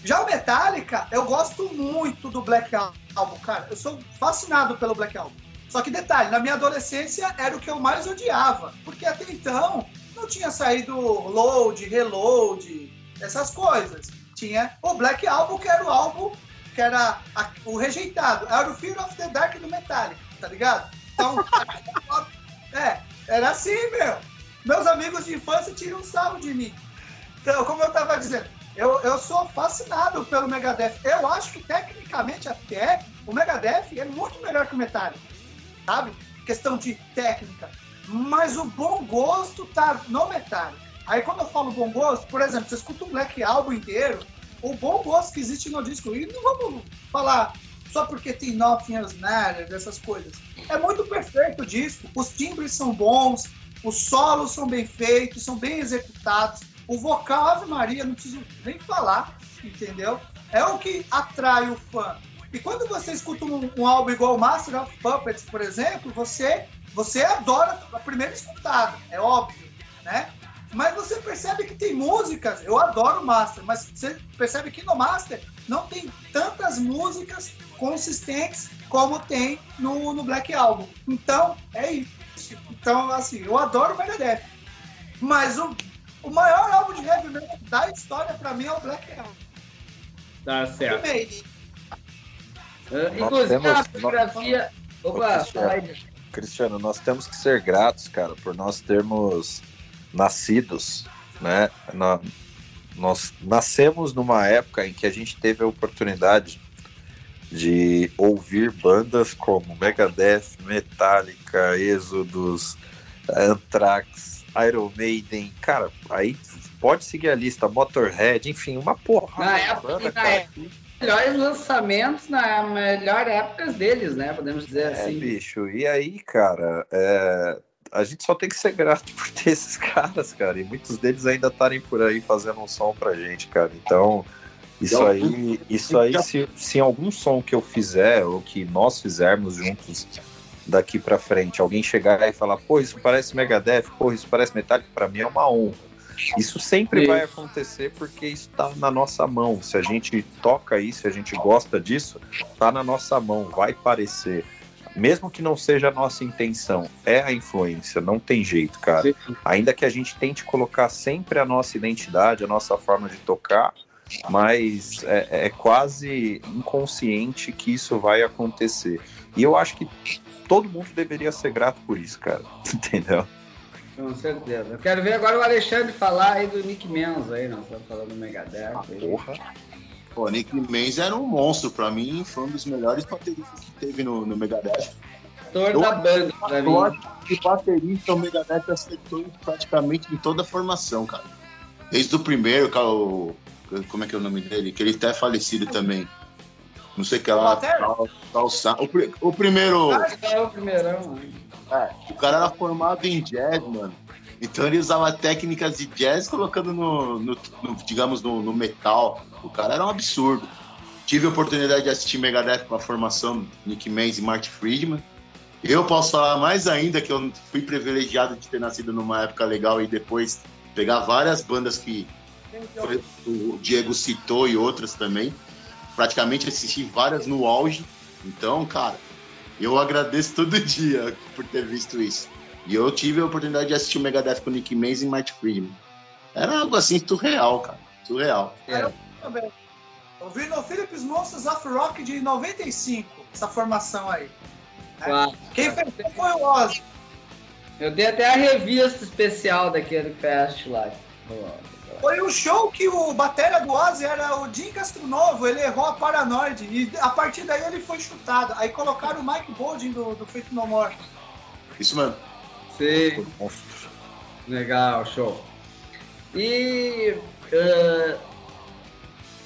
Já o Metallica, eu gosto muito do Black Album, cara. Eu sou fascinado pelo Black Album. Só que detalhe, na minha adolescência era o que eu mais odiava, porque até então não tinha saído load, reload, essas coisas. Tinha o Black Album, que era o álbum que era a, o rejeitado, era o Fear of the Dark do Metallica, tá ligado? Então, *laughs* é, era assim, meu. Meus amigos de infância tiram sarro de mim. Então, como eu tava dizendo, eu, eu sou fascinado pelo Megadeth. Eu acho que tecnicamente até o Megadeth é muito melhor que o Metallica, sabe? Questão de técnica. Mas o bom gosto tá no Metallica. Aí quando eu falo bom gosto, por exemplo, você escuta um Black Album inteiro, o bom gosto que existe no disco, e não vamos falar só porque tem Nothing Else Matters, essas coisas. É muito perfeito o disco, os timbres são bons, os solos são bem feitos, são bem executados, o vocal Ave Maria, não preciso nem falar, entendeu? É o que atrai o fã. E quando você escuta um, um álbum igual Master of Puppets, por exemplo, você, você adora a primeira escutada, é óbvio, né? Mas você percebe que tem músicas, eu adoro o Master, mas você percebe que no Master não tem tantas músicas consistentes como tem no, no Black Album. Então, é isso. Então, assim, eu adoro o Megadeth. Mas o, o maior álbum de heavy metal da história, pra mim, é o Black Album. Tá certo. Uh, inclusive, temos- a fotografia. Opa, Cristiano. Cristiano, nós temos que ser gratos, cara, por nós termos nascidos, né? Na- nós nascemos numa época em que a gente teve a oportunidade de ouvir bandas como Megadeth, Metallica, Exodus, Anthrax, Iron Maiden, cara, aí pode seguir a lista, Motorhead, enfim, uma porra. Na época, na época, melhores lançamentos na melhor época deles, né? Podemos dizer É, assim. bicho, e aí, cara, é, a gente só tem que ser grato *laughs* por ter esses caras, cara, e muitos deles ainda estarem por aí fazendo um som pra gente, cara. Então, isso Então, aí, isso aí, se, se em algum som que eu fizer, ou que nós fizermos juntos daqui pra frente, alguém chegar e falar, pô, isso parece Megadeth, pô, isso parece Metallica, pra mim é uma honra. Isso sempre vai acontecer porque isso tá na nossa mão. Se a gente toca isso, se a gente gosta disso, tá na nossa mão, vai parecer. Mesmo que não seja a nossa intenção, é a influência, não tem jeito, cara. Sim. Ainda que a gente tente colocar sempre a nossa identidade, a nossa forma de tocar, mas é, é quase inconsciente que isso vai acontecer. E eu acho que todo mundo deveria ser grato por isso, cara. *laughs* Entendeu? Com certeza. Eu quero ver agora o Alexandre falar aí do Nick Menz aí, nós estamos falando do Megadeth. aí. Porra. Pô, Nick Menz era um monstro pra mim, foi um dos melhores bateristas que teve no, no Megadeth. Ator da banda, pra mim. que baterista o Megadeth acertou praticamente em toda a formação, cara. Desde o primeiro, cara, o, como é que é o nome dele? Que ele até é falecido também. Não sei o que lá. Tal, tal, Sa- o, o primeiro. Ah, é o primeirão. É, o cara era formado em jazz, mano. Então ele usava técnicas de jazz colocando no, no- no- digamos, no, no metal. O cara era um absurdo. Tive a oportunidade de assistir Megadeth com a formação Nick Menz e Marty Friedman. Eu posso falar mais ainda que eu fui privilegiado de ter nascido numa época legal e depois pegar várias bandas que o Diego citou e outras também. Praticamente assisti várias no auge. Então, cara, eu agradeço todo *laughs* dia por ter visto isso. E eu tive a oportunidade de assistir o Megadeth com o Nick Mason e Marty Friedman. Era algo assim surreal, cara. Surreal. É. Também. Eu vi no Philips Monsters of Rock de 95, essa formação aí. Claro. Quem fez foi o Ozzy. Eu dei até a revista especial daquele fest lá. Foi o show que o batera do Ozzy era o Jim Castronovo, ele errou a Paranoid e a partir daí ele foi chutado. Aí colocaram o Mike Bowden do, do Feito No More. Isso mesmo. Sim. Monstro. Legal, show. E ah,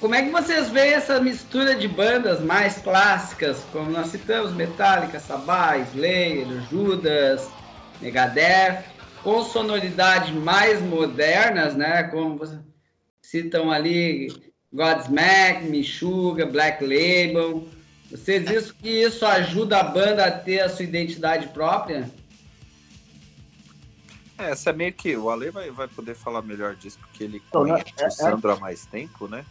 como é que vocês veem essa mistura de bandas mais clássicas, como nós citamos, Metallica, Sabbath, Slayer, Judas, Megadeth, com sonoridades mais modernas, né? Como vocês citam ali Godsmack, Meshuggah, Black Label. Vocês dizem que isso ajuda a banda a ter a sua identidade própria? É, essa é meio que. O Ale vai, vai poder falar melhor disso, porque ele Então, né, conhece é- o Sandro há mais tempo, né?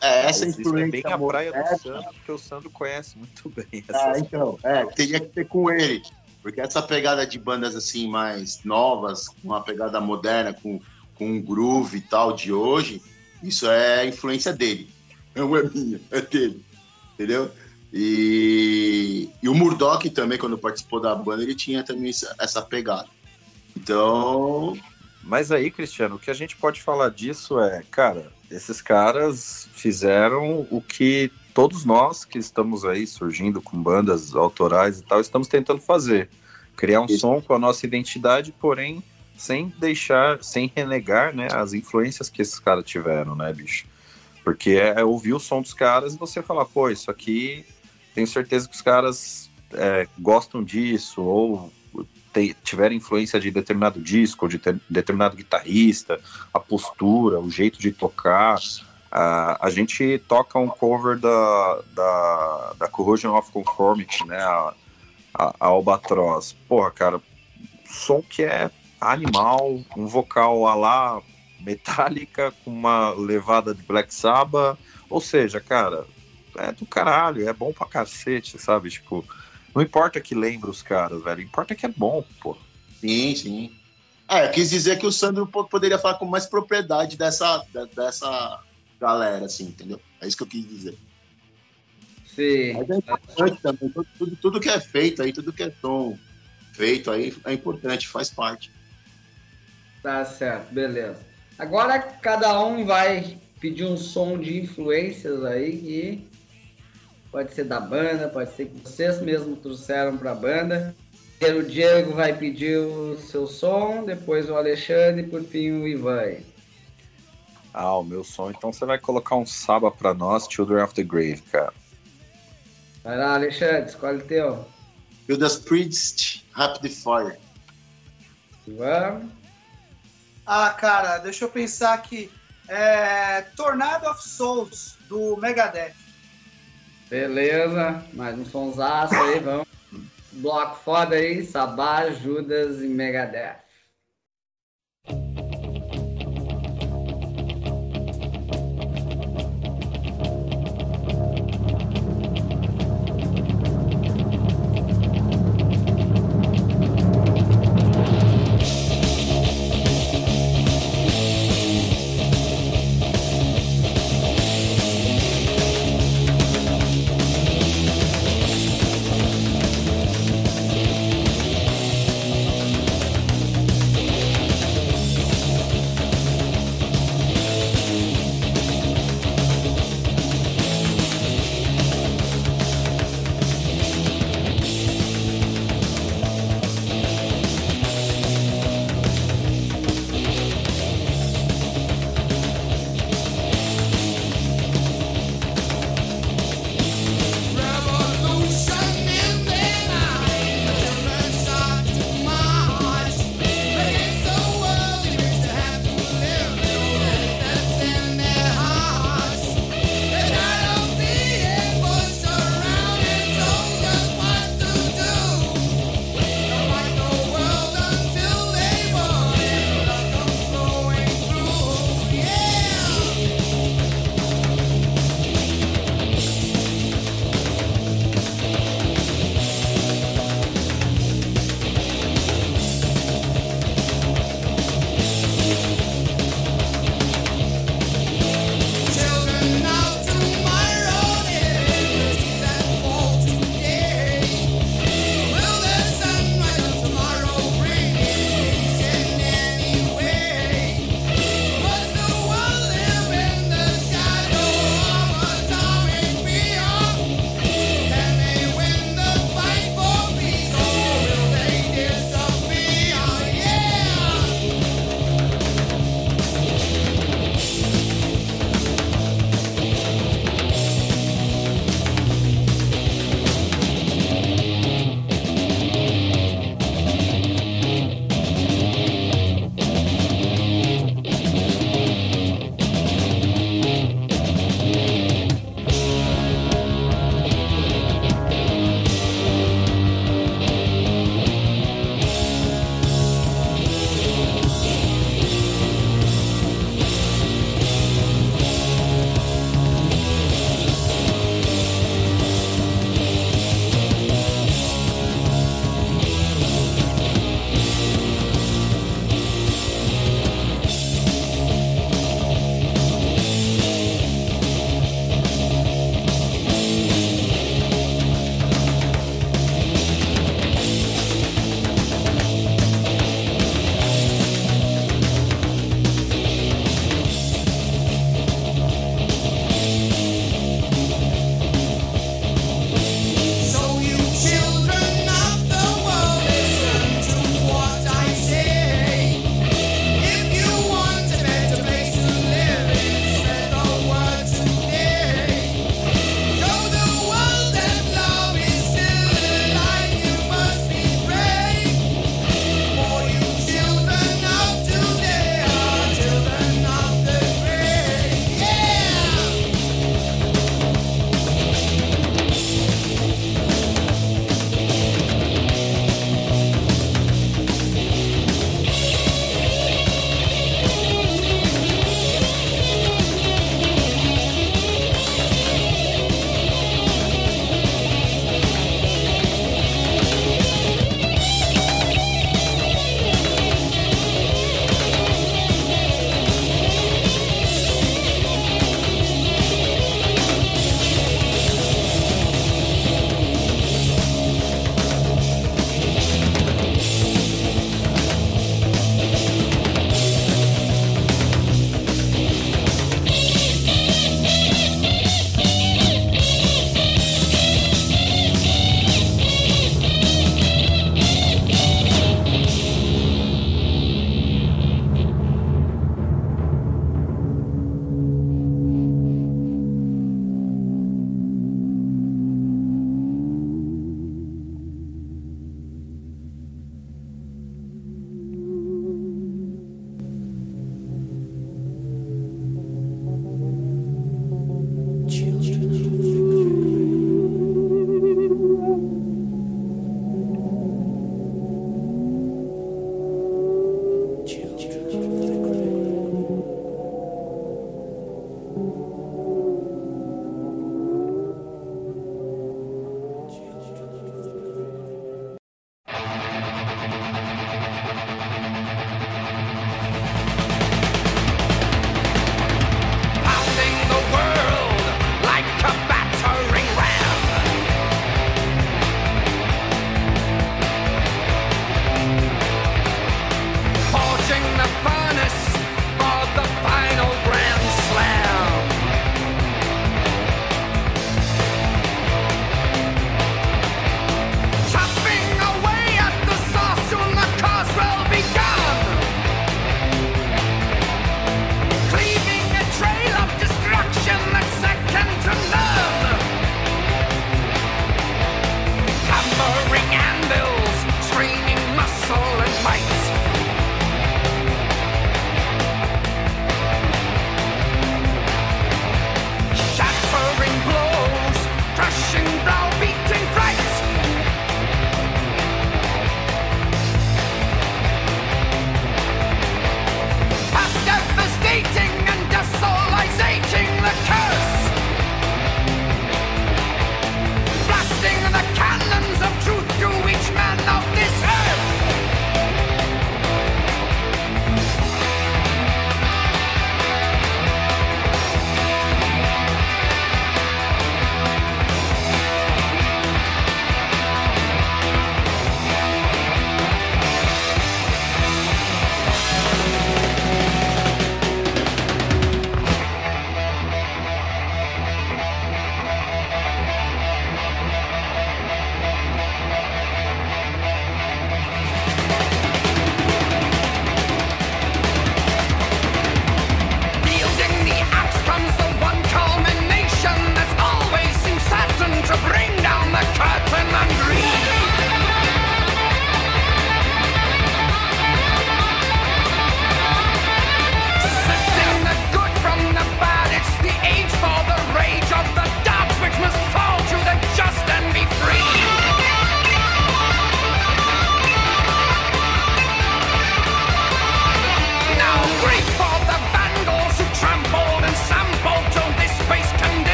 É, essa isso influência é bem a praia do Sandro, porque o Sandro conhece muito *laughs* bem Ah, essas então, é, teria que ser com ele. Porque essa pegada de bandas assim mais novas, com uma pegada moderna, com, com um groove e tal de hoje, isso é influência dele. Não *laughs* é minha, é dele. Entendeu? E, e o Murdoch também, quando participou da banda, ele tinha também essa, essa pegada. Então, mas aí, Cristiano, o que a gente pode falar disso é, cara, esses caras fizeram o que todos nós que estamos aí surgindo com bandas autorais e tal, estamos tentando fazer. Criar um Isso. som com a nossa identidade, porém sem deixar, sem renegar, né, as influências que esses caras tiveram, né, bicho? Porque é ouvir o som dos caras e você falar, pô, isso aqui, tenho certeza que os caras é, gostam disso, ou te- tiveram influência de determinado disco, de ter- determinado guitarrista, a postura, o jeito de tocar. A, a gente toca um cover da, da, da Corrosion of Conformity, né? A, a, a Albatross. Porra, cara, som que é animal, um vocal a lá metálica, com uma levada de Black Sabbath. Ou seja, cara, é do caralho, é bom pra cacete, sabe? Tipo, não importa que lembre os caras, velho, importa que é bom, pô. Sim, sim. É, quis dizer que o Sandro po- poderia falar com mais propriedade dessa, dessa galera, assim, entendeu? É isso que eu quis dizer. Sim. Mas é importante também, tudo, tudo, tudo que é feito aí, tudo que é som feito aí é importante, faz parte. Tá certo, beleza. Agora cada um vai pedir um som de influências aí que pode ser da banda, pode ser que vocês mesmos trouxeram pra banda. Primeiro o Diego vai pedir o seu som, depois o Alexandre e por fim o Ivan. Ah, o meu som, então você vai colocar um Saba pra nós, Children of the Grave, cara. Vai lá, Alexandre, escolhe o teu. Judas Priest, Rapid Fire. Ivan. Ah, cara, deixa eu pensar aqui. É, Tornado of Souls, do Megadeth. Beleza, mais um sonsaço aí, vamos. Bloco foda aí, Sabá, Judas e Megadeth.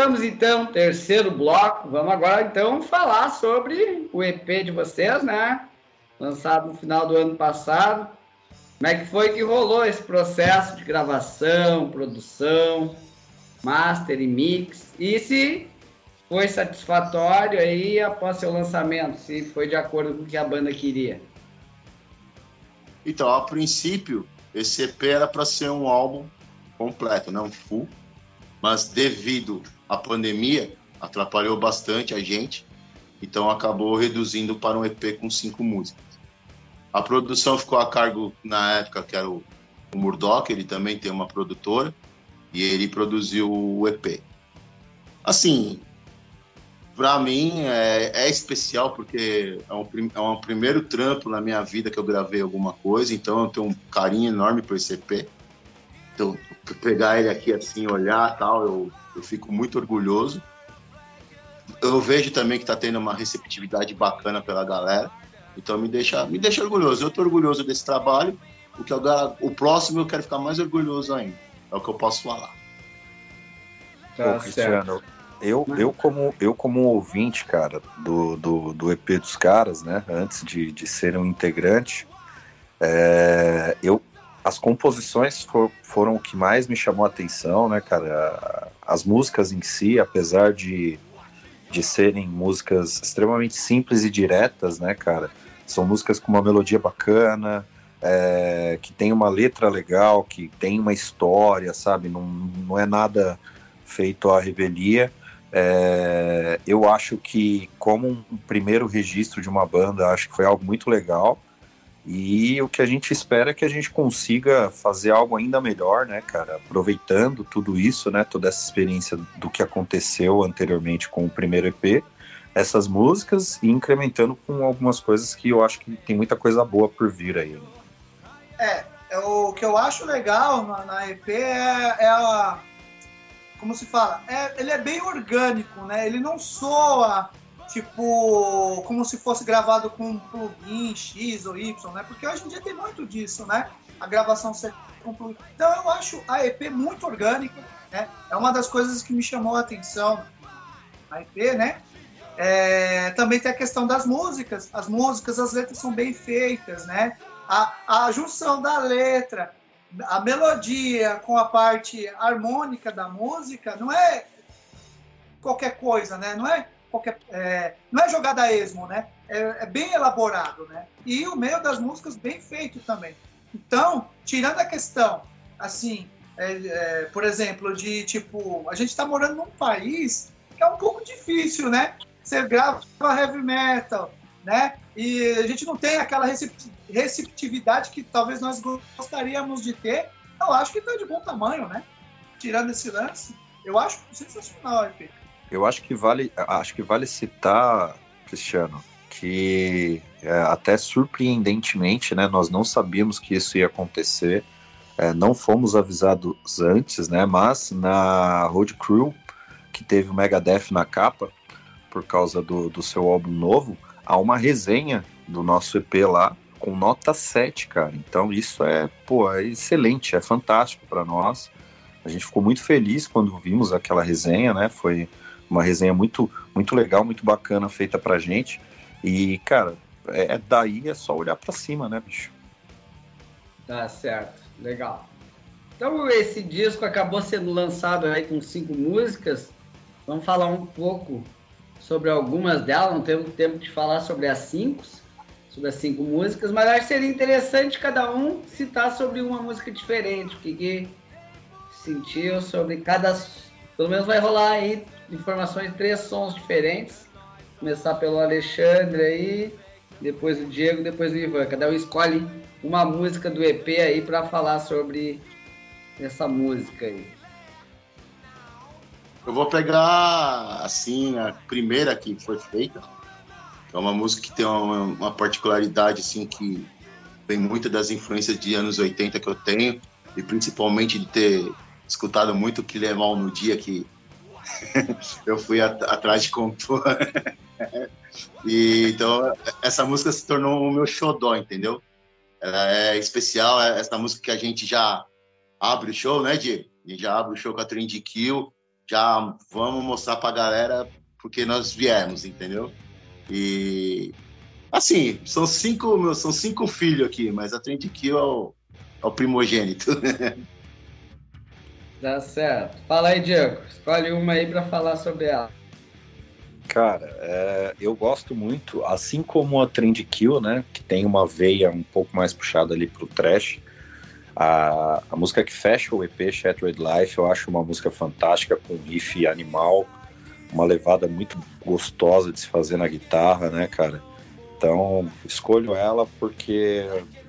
Voltamos então, terceiro bloco. Vamos agora então falar sobre o EP de vocês, né? Lançado no final do ano passado. Como é que foi que rolou esse processo de gravação, produção, master e mix? E se foi satisfatório aí após seu lançamento? Se foi de acordo com o que a banda queria? Então, a princípio, esse EP era para ser um álbum completo, não full, mas devido à pandemia, atrapalhou bastante a gente, então acabou reduzindo para um EP com cinco músicas. A produção ficou a cargo, na época, que era o, Murdoch, ele também tem uma produtora, e ele produziu o EP. Assim, para mim é, é especial porque é um, é um primeiro trampo na minha vida que eu gravei alguma coisa, então eu tenho um carinho enorme por esse EP. Então, pegar ele aqui assim, olhar tal, eu, eu fico muito orgulhoso. Eu vejo também que tá tendo uma receptividade bacana pela galera, então me deixa, me deixa orgulhoso. Eu tô orgulhoso desse trabalho, o, que agora, o próximo eu quero ficar mais orgulhoso ainda. É o que eu posso falar. Tá Pô, Cristiano, eu, eu, como, eu como ouvinte, cara, do, do, do EP dos caras, né, antes de, de ser um integrante, é, eu, as composições for- foram o que mais me chamou a atenção, né, cara? As músicas em si, apesar de, de serem músicas extremamente simples e diretas, né, cara? São músicas com uma melodia bacana, é, que tem uma letra legal, que tem uma história, sabe? Não, não é nada feito à revelia. É, eu acho que, como um primeiro registro de uma banda, acho que foi algo muito legal. E o que a gente espera é que a gente consiga fazer algo ainda melhor, né, cara? Aproveitando tudo isso, né? Toda essa experiência do que aconteceu anteriormente com o primeiro EP, essas músicas e incrementando com algumas coisas que eu acho que tem muita coisa boa por vir aí. É, é o que eu acho legal na, na EP é, é a. Como se fala? É, ele é bem orgânico, né? Ele não soa tipo como se fosse gravado com um plugin X ou Y, né? Porque hoje em dia tem muito disso, né? A gravação ser com plugin. Então eu acho a EP muito orgânica, né? É uma das coisas que me chamou a atenção na EP, né? É, também tem a questão das músicas. As músicas, as letras são bem feitas, né? A, a junção da letra, a melodia com a parte harmônica da música não é qualquer coisa, né? Não é qualquer, é, não é jogada a esmo, né? É, é bem elaborado, né? E o meio das músicas bem feito também. Então, tirando a questão, assim, é, é, por exemplo, de tipo, a gente está morando num país que é um pouco difícil, né? Você grava heavy metal, né? E a gente não tem aquela recep- receptividade que talvez nós gostaríamos de ter. Eu acho que tá de bom tamanho, né? Tirando esse lance, eu acho sensacional, EP. Eu acho que vale, acho que vale citar, Cristiano, que é, até surpreendentemente, né, nós não sabíamos que isso ia acontecer, é, não fomos avisados antes, né, mas na Road Crew, que teve o Megadeth na capa, por causa do, do seu álbum novo, há uma resenha do nosso EP lá, com nota 7, cara. Então isso é, pô, é excelente, é fantástico para nós. A gente ficou muito feliz quando vimos aquela resenha, né? Foi uma resenha muito, muito legal, muito bacana feita pra gente. E, cara, é, daí é só olhar pra cima, né, bicho? Tá certo, legal. Então esse disco acabou sendo lançado aí com cinco músicas. Vamos falar um pouco sobre algumas delas. Não temos tempo de falar sobre as cinco, sobre as cinco músicas, mas acho que seria interessante cada um citar sobre uma música diferente, o que, que sentiu sobre cada. Pelo menos vai rolar aí informações três sons diferentes. Começar pelo Alexandre aí, depois o Diego, depois o Ivan. Cada um escolhe uma música do EP aí para falar sobre essa música aí. Eu vou pegar, assim, a primeira que foi feita. É uma música que tem uma, uma particularidade, assim, que tem muitas das influências de anos 80 que eu tenho, e principalmente de ter escutado muito que Mal no dia que *laughs* eu fui at- atrás de compor. *laughs* e, então, essa música se tornou o meu xodó, entendeu? Ela é especial, é essa música que a gente já abre o show, né, Diego? A gente já abre o show com a Trend Kill, já vamos mostrar pra galera porque nós viemos, entendeu? E assim, são cinco, meu, são cinco filhos aqui, mas a Trend Kill é o, é o primogênito. *laughs* Dá certo. Fala aí, Diego. Escolhe uma aí pra falar sobre ela. Cara, é, eu gosto muito, assim como a Trend Kill, né? Que tem uma veia um pouco mais puxada ali pro trash. A, a música que fecha o EP, Shattered Life, eu acho uma música fantástica, com riff animal, uma levada muito gostosa de se fazer na guitarra, né, cara? Então, escolho ela porque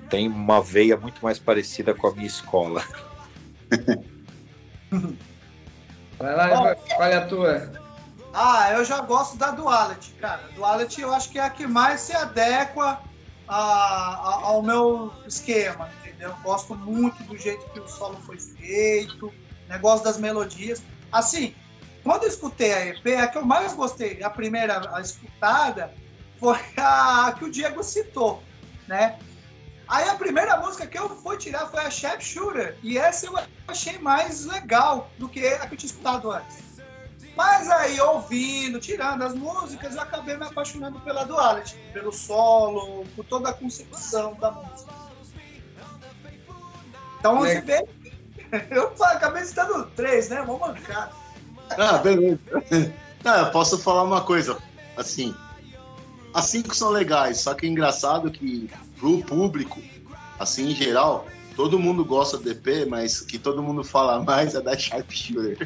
tem uma veia muito mais parecida com a minha escola. *laughs* *laughs* Vai lá, Bom. escolhe a tua. Ah, eu já gosto da Duality, cara. Duality eu acho que é a que mais se adequa a- a- ao meu esquema, entendeu? Gosto muito do jeito que o solo foi feito, negócio das melodias. Assim, quando eu escutei a EP, a que eu mais gostei, a primeira a escutada, foi a que o Diego citou, né? Aí a primeira música que eu fui tirar foi a Chef Shooter, e essa eu achei mais legal do que a que eu tinha escutado antes. Mas aí, ouvindo, tirando as músicas, eu acabei me apaixonando pela Duality, pelo solo, por toda a concepção da música. Então, Legal. vê, *laughs* eu acabei citando três, né? Vamos mancar. ah, beleza. *laughs* Não, eu posso falar uma coisa, assim, as cinco são legais, só que é engraçado que pro público, assim, em geral, todo mundo gosta do EP, mas que todo mundo fala mais é da Sharpshooter.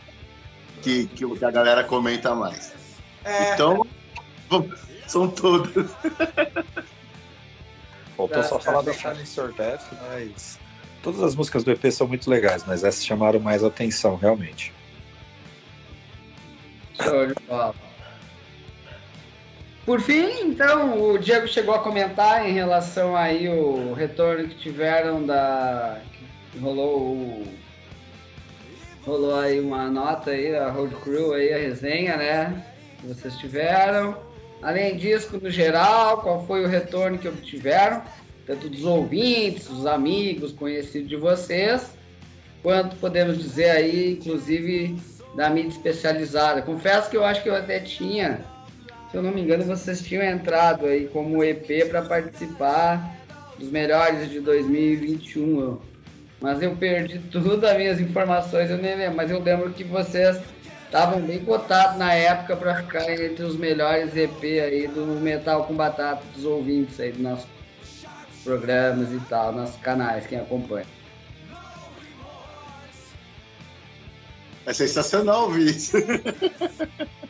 *laughs* que, que a galera comenta mais. É, Então, são todas. Faltou só falar da Shining Your Death, mas todas as músicas do EP são muito legais, mas essas chamaram mais atenção, realmente. Show de bola. Por fim, então, o Diego chegou a comentar em relação aí o retorno que tiveram da. rolou. Rolou aí uma nota aí, a Road Crew aí, a resenha, né? Que vocês tiveram. Além disso, no geral, qual foi o retorno que obtiveram? Tanto dos ouvintes, dos amigos, conhecidos de vocês, quanto podemos dizer aí, inclusive, da mídia especializada. Confesso que eu acho que eu até tinha, eu não me engano, vocês tinham entrado aí como EP para participar dos melhores de 2021. eu- Mas eu perdi *laughs* tudo as minhas informações, eu nem lembro. Mas eu lembro que vocês estavam bem cotados na época para ficar entre os melhores EP aí do Metal com Batata dos ouvintes aí dos nossos programas e tal, nossos canais, quem acompanha. É sensacional ouvir isso. *laughs*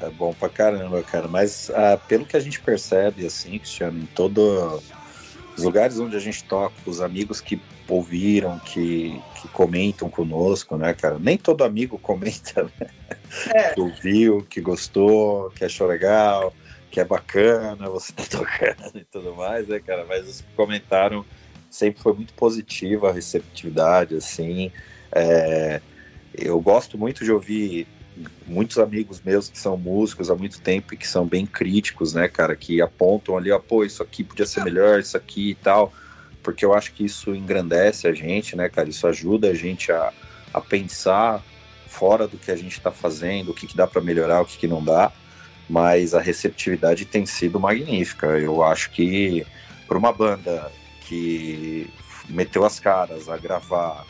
É bom pra caramba, cara. Mas ah, pelo que a gente percebe, assim, Cristiano, em todos os lugares onde a gente toca, os amigos que ouviram, que, que comentam conosco, né, cara? Nem todo amigo comenta, né? É. Que ouviu, que gostou, que achou legal, que é bacana, você tá *laughs* tocando e tudo mais, né, cara? Mas os que comentaram sempre foi muito positiva a receptividade, assim. É, eu gosto muito de ouvir muitos amigos meus que são músicos há muito tempo e que são bem críticos, né, cara, que apontam ali, ó, pô, isso aqui podia ser melhor, isso aqui e tal, porque eu acho que isso engrandece a gente, né, cara, isso ajuda a gente a, a pensar fora do que a gente está fazendo, o que, que dá para melhorar, o que, que não dá, mas a receptividade tem sido magnífica. Eu acho que para uma banda que meteu as caras a gravar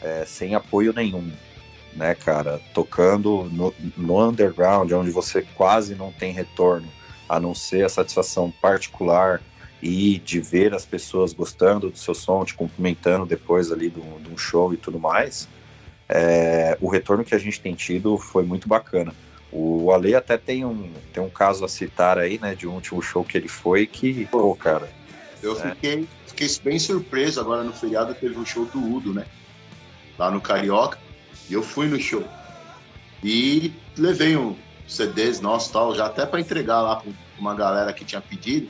é, sem apoio nenhum, né, cara, tocando no, no underground, onde você quase não tem retorno, a não ser a satisfação particular e de ver as pessoas gostando do seu som, te cumprimentando depois ali de um show e tudo mais, é, o retorno que a gente tem tido foi muito bacana. O Ale até tem um, tem um caso a citar aí, né, de um último show que ele foi que, pô, cara, Eu É. fiquei, fiquei bem surpreso agora no feriado, teve um show do Udo, né? Lá no Carioca. E eu fui no show. E levei um CDs nossos tal, já até pra entregar lá pra uma galera que tinha pedido.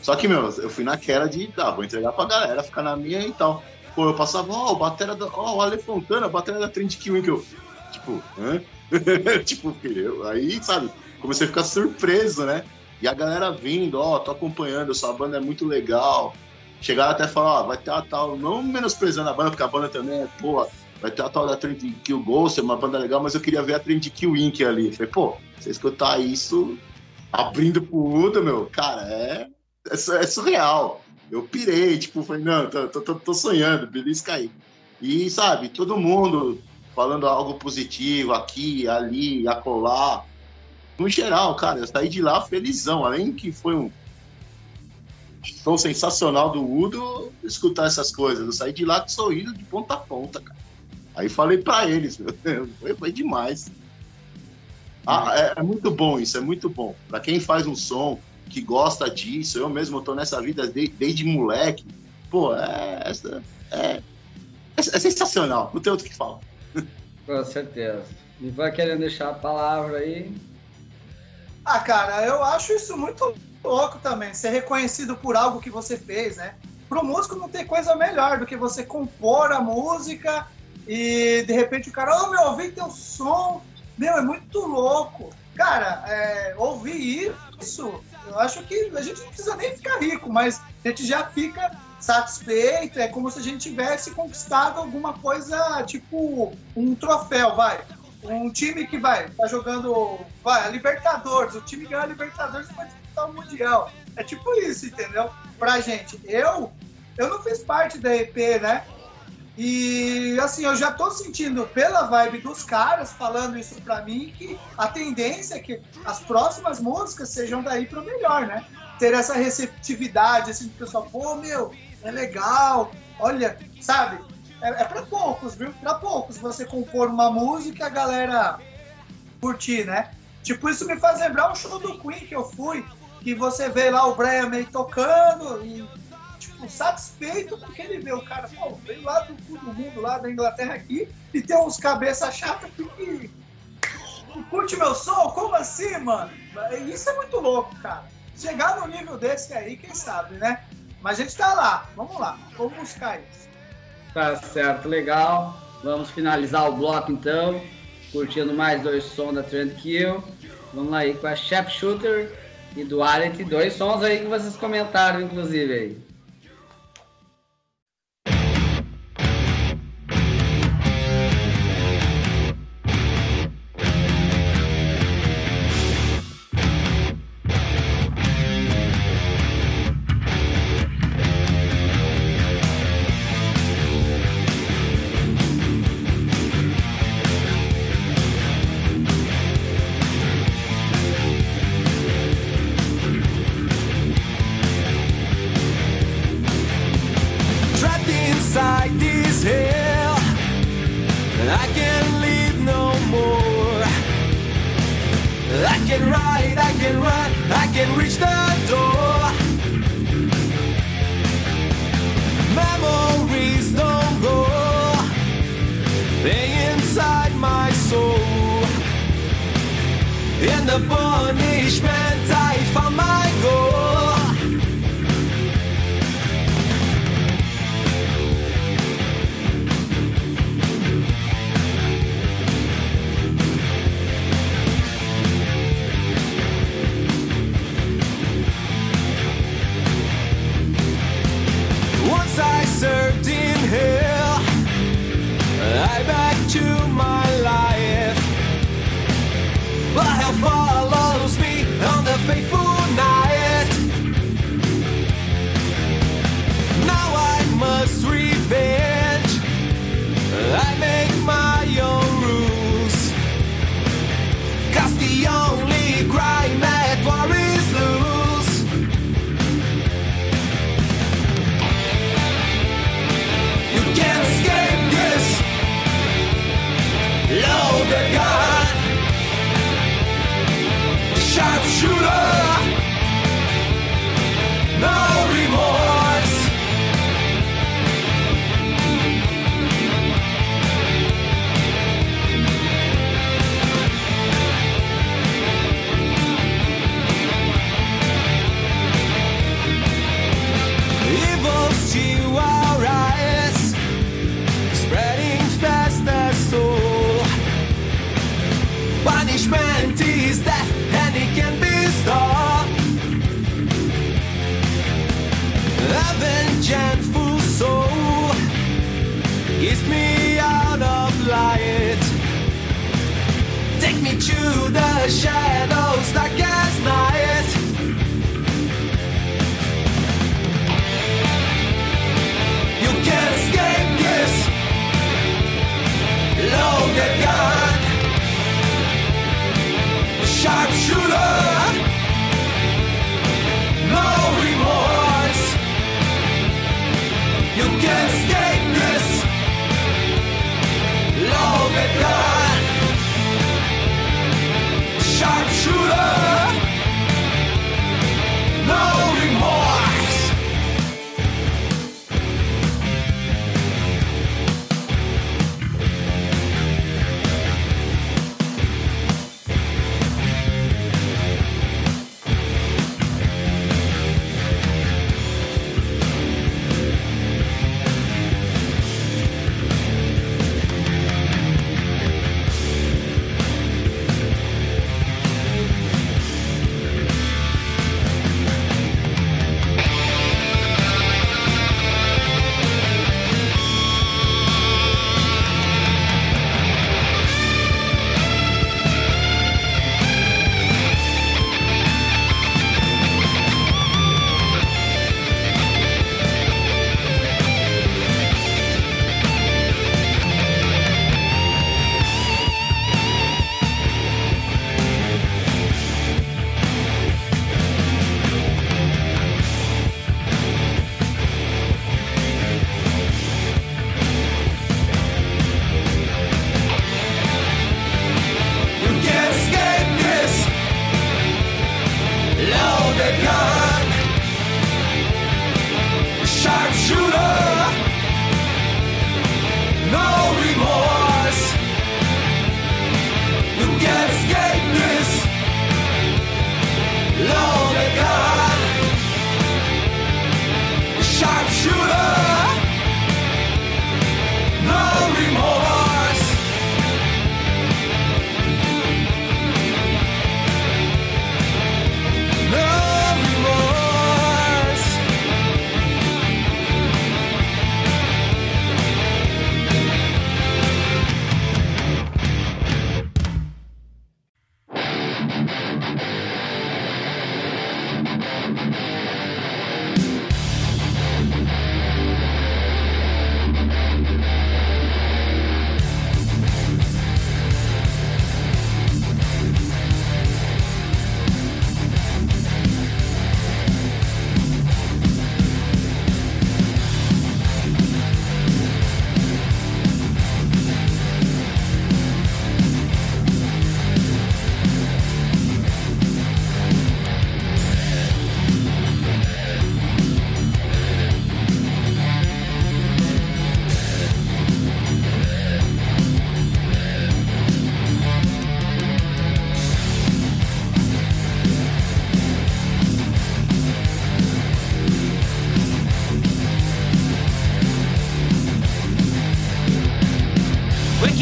Só que, meu, eu fui naquela de, ah, vou entregar pra galera, ficar na minha e tal. Pô, eu passava, ó, o batera da. Ó, o Ale Fontana, batera da Trend Kill, que eu. Tipo, hã? *laughs* tipo, eu, aí, sabe, comecei a ficar surpreso, né? E a galera vindo, ó, tô acompanhando, sua banda é muito legal. Chegaram até falar, ó, vai ter a tal, não menosprezando a banda, porque a banda também é, porra, vai ter a tal da Trend Kill Ghost, é uma banda legal, mas eu queria ver a Trend Kill Inc. ali. Eu falei, pô, você escutar isso abrindo pro Uda, meu, cara, é, é, é surreal. Eu pirei, tipo, falei, não, tô, tô, tô- sonhando, belisca aí. E, sabe, todo mundo falando algo positivo aqui, ali, acolá. No geral, cara, eu saí de lá felizão, além que foi um show sensacional do Udo escutar essas coisas. Eu saí de lá sorrindo de ponta a ponta, cara. Aí falei pra eles, meu, *laughs* foi, foi demais. Ah, é, é muito bom isso, é muito bom. Pra quem faz um som, que gosta disso, eu mesmo tô nessa vida de- desde moleque. Pô, é, essa- é, é, é sensacional, não tem outro que falar. *laughs* Com certeza. E vai querendo deixar a palavra aí. Ah, cara, eu acho isso muito louco também, ser reconhecido por algo que você fez, né? Pro músico não tem coisa melhor do que você compor a música e de repente o cara, ô meu, ouvi teu som, meu, é muito louco. Cara, é, ouvir isso, eu acho que a gente não precisa nem ficar rico, mas a gente já fica satisfeito, é como se a gente tivesse conquistado alguma coisa, tipo um troféu, vai. Um time que vai, tá jogando, vai, a Libertadores, o time ganha a Libertadores vai disputar o Mundial. É tipo isso, entendeu? Pra gente. Eu, eu não fiz parte da EP, né? E assim, eu já tô sentindo pela vibe dos caras falando isso pra mim que a tendência é que as próximas músicas sejam daí pro melhor, né? Ter essa receptividade, assim, do pessoal, pô, meu, é legal, olha, sabe? É, é pra poucos, viu? Pra poucos você compor uma música e a galera curtir, né? Tipo, isso me faz lembrar um show do Queen que eu fui, que você vê lá o Brian May tocando e, tipo, satisfeito porque ele vê o cara, pô, veio lá do do mundo, lá da Inglaterra aqui, e tem uns cabeça chata que que curte meu som? Como assim, mano? Isso é muito louco, cara. Chegar no nível desse aí, quem sabe, né? Mas a gente tá lá, vamos lá, vamos buscar isso. Tá certo, legal. Vamos finalizar o bloco então. Curtindo mais dois sons da Trend Kill. Vamos lá aí com a Chef Shooter e Duality. Dois sons aí que vocês comentaram, inclusive aí.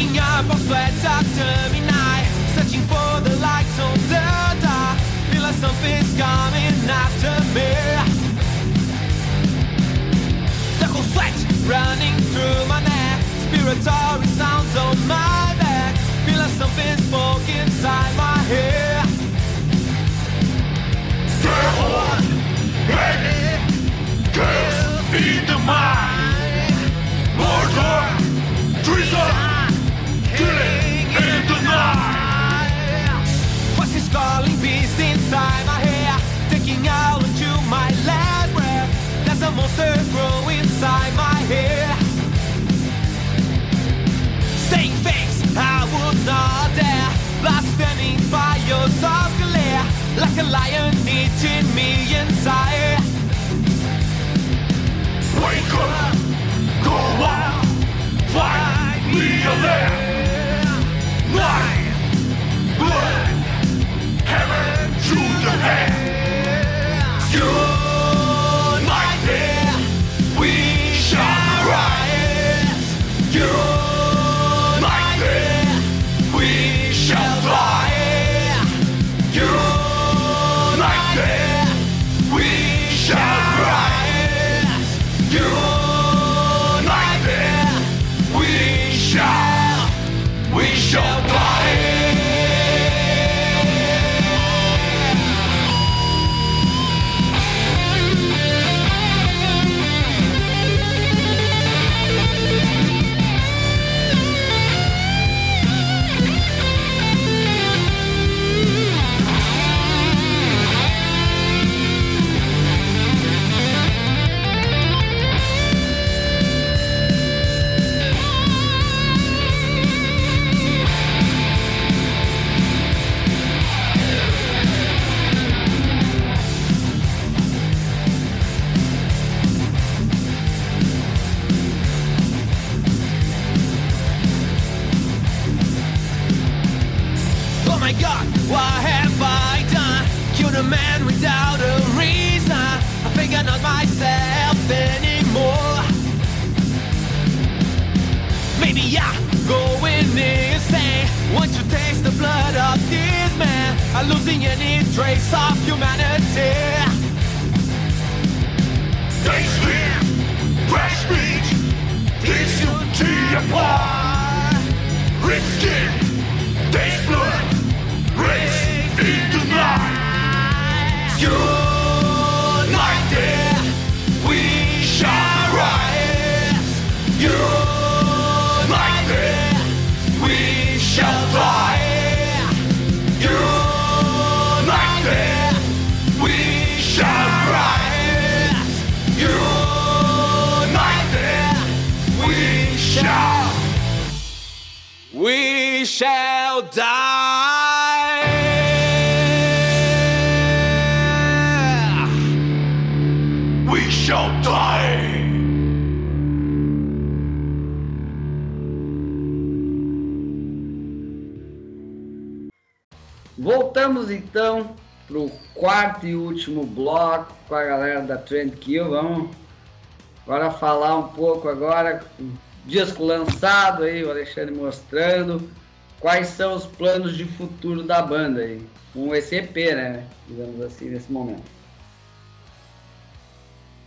Waking up on sweat after midnight, searching for the lights on the dark. Feel like something's coming after me. The cold sweat running through my neck, spiritual sounds on my back. Feel like something's spoken inside my head. Feed the mind, murder, treason, killing calling inside my? Taking out into my last breath. Monster grow inside my. Saying things I would not dare. Like a lion eating me inside. Wake up, go a lair. Blood, blood, heaven to the head. You going insane. Once you taste the blood of this man, I'm losing any trace of humanity. Stay slim, fresh meat, you apart. Rip skin, taste blood, race into night. United, we shall rise. United, die. We shall die. Voltamos então pro quarto e último bloco com a galera da Trend Kill. Vamos agora falar um pouco agora, disco lançado aí, o Alexandre mostrando quais são os planos de futuro da banda aí. Um EP, né? Digamos assim, nesse momento.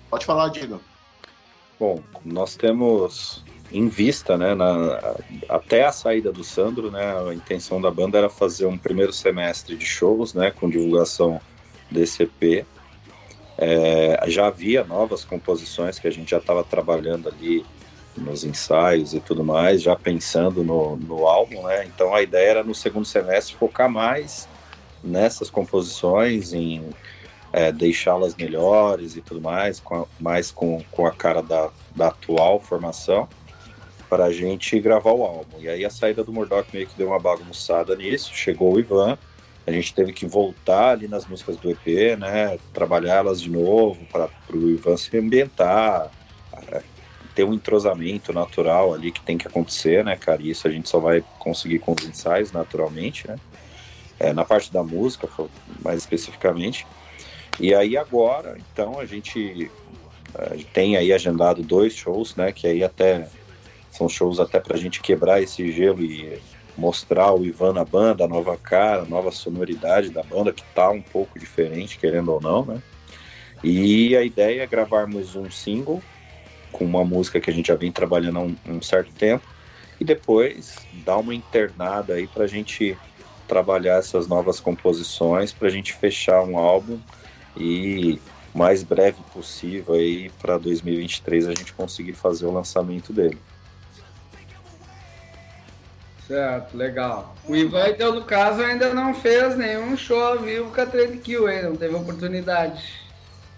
Pode falar, Diego. Bom, nós temos em vista, né, na- até a saída do Sandro, né, a intenção da banda era fazer um primeiro semestre de shows, né, com divulgação desse EP. É, já havia novas composições que a gente já estava trabalhando ali nos ensaios e tudo mais, já pensando no, no álbum, né, então a ideia era no segundo semestre focar mais nessas composições, em é, deixá-las melhores e tudo mais, com a- mais com, com a cara da, da atual formação, para a gente gravar o álbum. E aí a saída do Murdoch meio que deu uma bagunçada nisso, chegou o Ivan, a gente teve que voltar ali nas músicas do EP, né, trabalhá-las de novo para o Ivan se ambientar, é, ter um entrosamento natural ali que tem que acontecer, né, cara, e isso a gente só vai conseguir com os ensaios naturalmente, né, é, na parte da música, mais especificamente. E aí agora, então, a gente tem aí agendado dois shows, né? Que aí até são shows até pra gente quebrar esse gelo e mostrar o Ivan na banda, a nova cara, a nova sonoridade da banda, que tá um pouco diferente, querendo ou não, né? E a ideia é gravarmos um single com uma música que a gente já vem trabalhando há um, um certo tempo e depois dar uma internada aí pra gente trabalhar essas novas composições, pra gente fechar um álbum e mais breve possível aí para 2023 a gente conseguir fazer o lançamento dele. Certo, legal. O Ivan, então, no caso, ainda não fez nenhum show ao vivo com a Trade Kill aí, não teve oportunidade.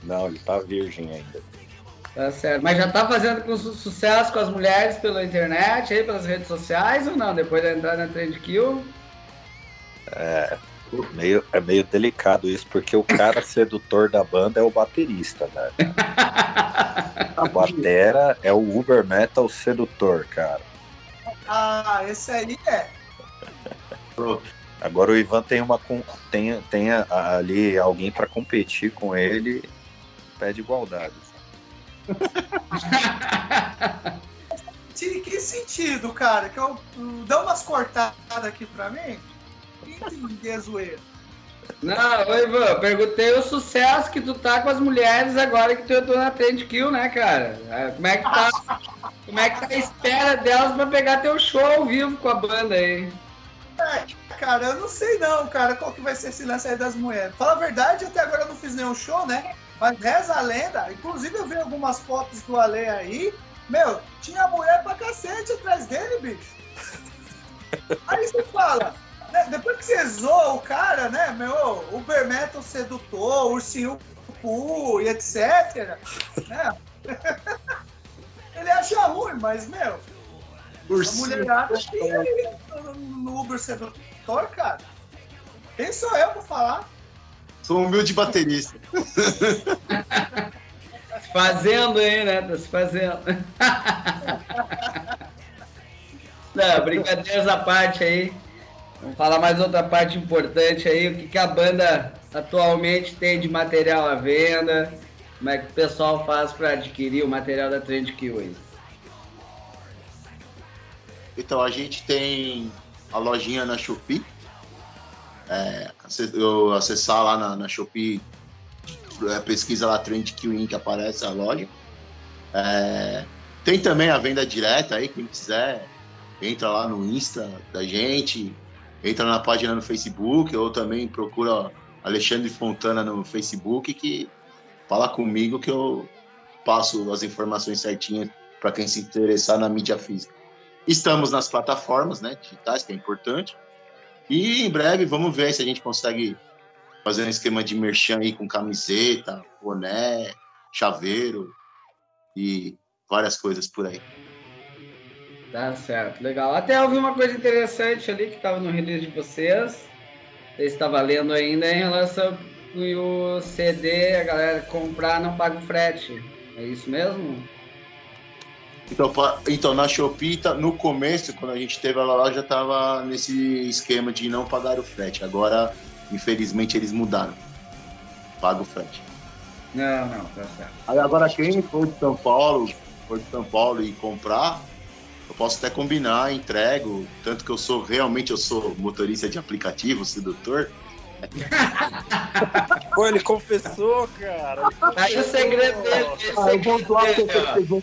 Não, ele tá virgem ainda. Tá certo. Mas já tá fazendo com su- sucesso com as mulheres pela internet, aí, pelas redes sociais ou não? Depois de entrar na Trade Kill? Meio, é meio delicado isso, porque o cara *laughs* sedutor da banda é o baterista, né? *laughs* A batera é o Uber Metal sedutor, cara. Ah, esse aí é. *laughs* Agora o Ivan tem uma tem, tem ali alguém para competir com ele, pede igualdade. Que, que sentido, cara? Que eu dá umas cortadas aqui pra mim. Entendi a zoeira. Não, ô Ivan, perguntei o sucesso que tu tá com as mulheres agora que tu entrou na Trade Kill, né, cara? Ah, Como é que tá? Como é que tá a espera delas pra pegar teu show ao vivo com a banda aí? É, cara, eu não sei não, cara, qual que vai ser esse lance aí das mulheres. Fala a verdade, até agora eu não fiz nenhum show, né? Mas reza a lenda, inclusive eu vi algumas fotos do Ale aí, meu, tinha mulher pra cacete atrás dele, bicho. *laughs* Aí você fala, né, depois que você zoa o cara, né, meu, Uber Metal sedutor, ursinho cu e etc, né? *laughs* Ele acha ruim, mas, meu, a Ursinho. mulherada que no Uber sedutor, cara. Quem sou eu pra falar? Sou um humilde baterista. *laughs* Se fazendo aí, né? Tá se fazendo. Não, brincadeiras à parte aí. Vamos falar mais outra parte importante aí, o que, que a banda atualmente tem de material à venda, como é que o pessoal faz para adquirir o material da Trend aí. Então, a gente tem a lojinha na Shopee. É, eu acessar lá na, na Shopee, é, pesquisa lá Trend Kill Inc. aparece a loja. É, tem também a venda direta aí, quem quiser, entra lá no Insta da gente, entra na página no Facebook, ou também procura Alexandre Fontana no Facebook, que fala comigo que eu passo as informações certinhas para quem se interessar na mídia física. Estamos nas plataformas né, digitais, que é importante. E em breve vamos ver se a gente consegue fazer um esquema de merchan aí com camiseta, boné, chaveiro e várias coisas por aí. Tá certo, legal. Até eu vi uma coisa interessante ali que estava no release de vocês. Você estava lendo ainda em relação que o CD, a galera comprar não paga o frete. É isso mesmo? Então, pa- então na Shopee, tá- no começo, quando a gente teve ela lá, já estava nesse esquema de não pagar o frete. Agora, infelizmente, eles mudaram. Paga o frete. Não, não, tá certo. Aí agora quem for de São Paulo, for de São Paulo e comprar, eu posso até combinar, entrego, tanto que eu sou realmente eu sou motorista de aplicativo, sedutor. *laughs* Pô, ele confessou, cara. Aí o segredo dele. Ah, eu vou porque ó. vocês vão-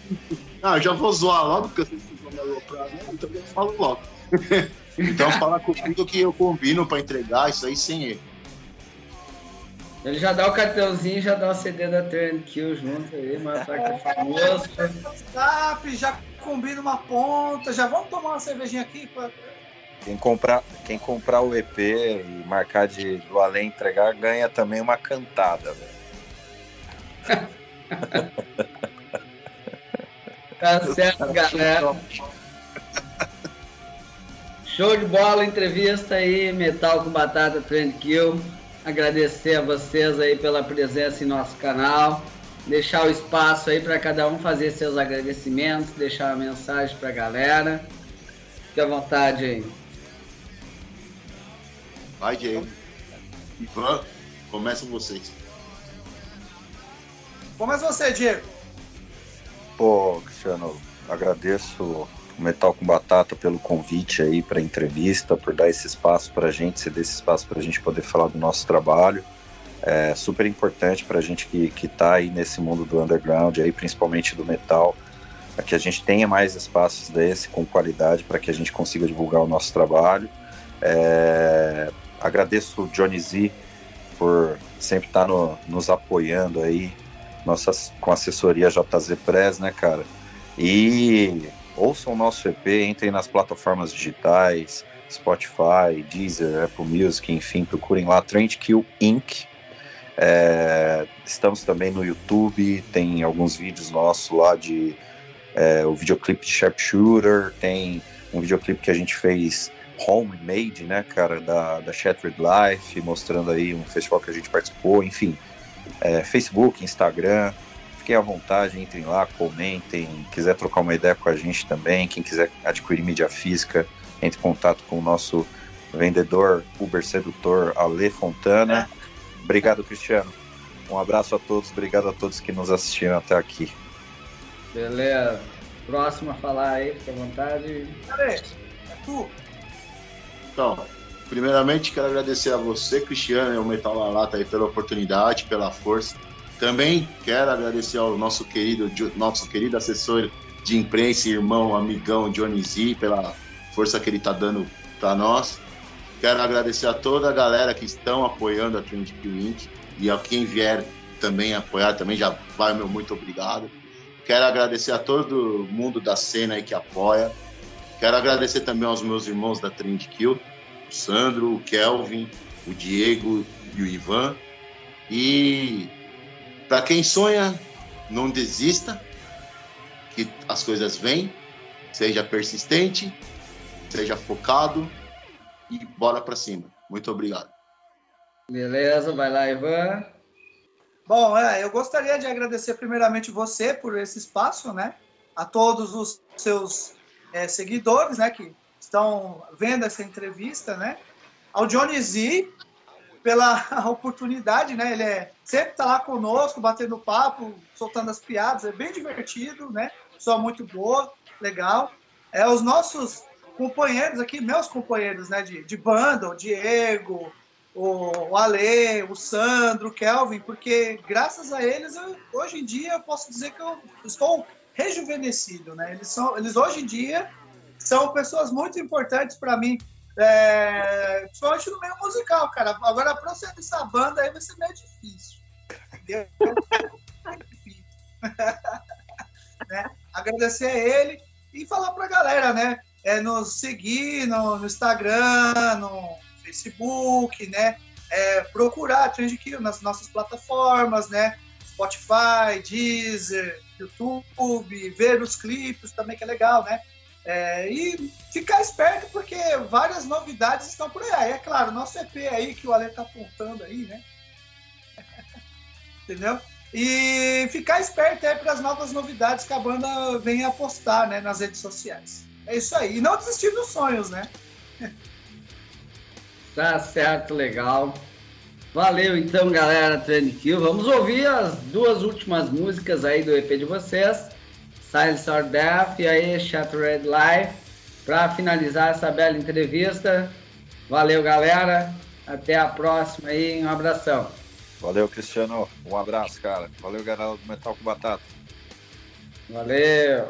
Ah, eu já vou zoar logo porque vocês vão me aloprar, né? Então eu falo logo. *laughs* então fala comigo que eu combino para entregar isso aí sem erro. Ele já dá o cartãozinho, já dá o CD da Trend Kill junto aí, mostrar que é famoso. WhatsApp, já combina uma ponta, já vamos tomar uma cervejinha aqui? pô. Quem comprar, quem comprar o EP e marcar de do além entregar ganha também uma cantada, velho. *laughs* Tá certo, galera. Show de bola, entrevista aí, Metal com Batata Trend Kill. Agradecer a vocês aí pela presença em nosso canal. Deixar o espaço aí para cada um fazer seus agradecimentos, deixar uma mensagem pra galera. Fique à vontade aí. Vai, Diego. Ivan, começam vocês. Começa você, Diego. Pô, Cristiano, agradeço o Metal com Batata pelo convite aí para entrevista, por dar esse espaço para a gente, ceder esse espaço para a gente poder falar do nosso trabalho. É super importante para a gente que, que tá aí nesse mundo do underground, aí, principalmente do metal, para que a gente tenha mais espaços desse com qualidade para que a gente consiga divulgar o nosso trabalho. É, agradeço o Johnny Z por sempre estar no- nos apoiando aí, nossas, com assessoria JZ Press, né, cara? E ouçam o nosso EP, entrem nas plataformas digitais, Spotify, Deezer, Apple Music, enfim, procurem lá Trend Kill Inc. É, estamos também no YouTube, tem alguns vídeos nossos lá de é, o videoclipe de Sharpshooter, tem um videoclipe que a gente fez homemade, né, cara, da, da Shattered Life, mostrando aí um festival que a gente participou, enfim, é, Facebook, Instagram, fiquem à vontade, entrem lá, comentem, quiser trocar uma ideia com a gente também, quem quiser adquirir mídia física, entre em contato com o nosso vendedor Uber Sedutor Ale Fontana. Obrigado, Cristiano. Um abraço a todos, obrigado a todos que nos assistiram até aqui. Beleza. Próximo a falar aí, fique à vontade. Cadê? É tu. Então, primeiramente quero agradecer a você, Cristiano, e ao Metal na Lata aí pela oportunidade, pela força. Também quero agradecer ao nosso querido, nosso querido assessor de imprensa, irmão, amigão Johnny Z, pela força que ele está dando para nós. Quero agradecer a toda a galera que estão apoiando a Trend Inc. e a quem vier também apoiar, também já vai meu muito obrigado. Quero agradecer a todo mundo da cena aí que apoia. Quero agradecer também aos meus irmãos da Trend o Sandro, o Kelvin, o Diego e o Ivan. E para quem sonha, não desista, que as coisas vêm, seja persistente, seja focado e bora para cima. Muito obrigado. Beleza, vai lá, Ivan. Bom, é, eu gostaria de agradecer primeiramente você por esse espaço, né? A todos os seus é, seguidores, né? Que estão vendo essa entrevista, né? Ao Johnny Z, pela *laughs* oportunidade, né? Ele é, sempre está lá conosco, batendo papo, soltando as piadas, é bem divertido, né? Só muito boa, legal. É, os nossos companheiros aqui, meus companheiros, né? De, de banda, o Diego, o, o Ale, o Sandro, o Kelvin, porque graças a eles, eu- hoje em dia, eu posso dizer que eu estou rejuvenescido, né? Eles, são, eles hoje em dia são pessoas muito importantes para mim, é, principalmente no meio musical, cara. Agora, para você essa banda aí vai ser meio difícil. Entendeu? *laughs* *laughs* Né? Agradecer a ele e falar pra galera, né? É, nos seguir no, no Instagram, no Facebook, né? É, procurar Trend Kill nas nossas plataformas, né? Spotify, Deezer, YouTube, ver os clipes também, que é legal, né? É, e ficar esperto, porque várias novidades estão por aí. É claro, nosso EP aí que o Ale tá apontando aí, né? *laughs* Entendeu? E ficar esperto aí para as novas novidades que a banda vem a postar né, nas redes sociais. É isso aí. E não desistir dos sonhos, né? *laughs* Tá certo, legal. Valeu então, galera, Trend. Vamos ouvir as duas últimas músicas aí do EP de vocês. Silence or Death e aí Shattered Life. Para finalizar essa bela entrevista. Valeu, galera. Até a próxima aí. Um abração. Valeu, Cristiano. Um abraço, cara. Valeu, galera do Metal com Batata. Valeu.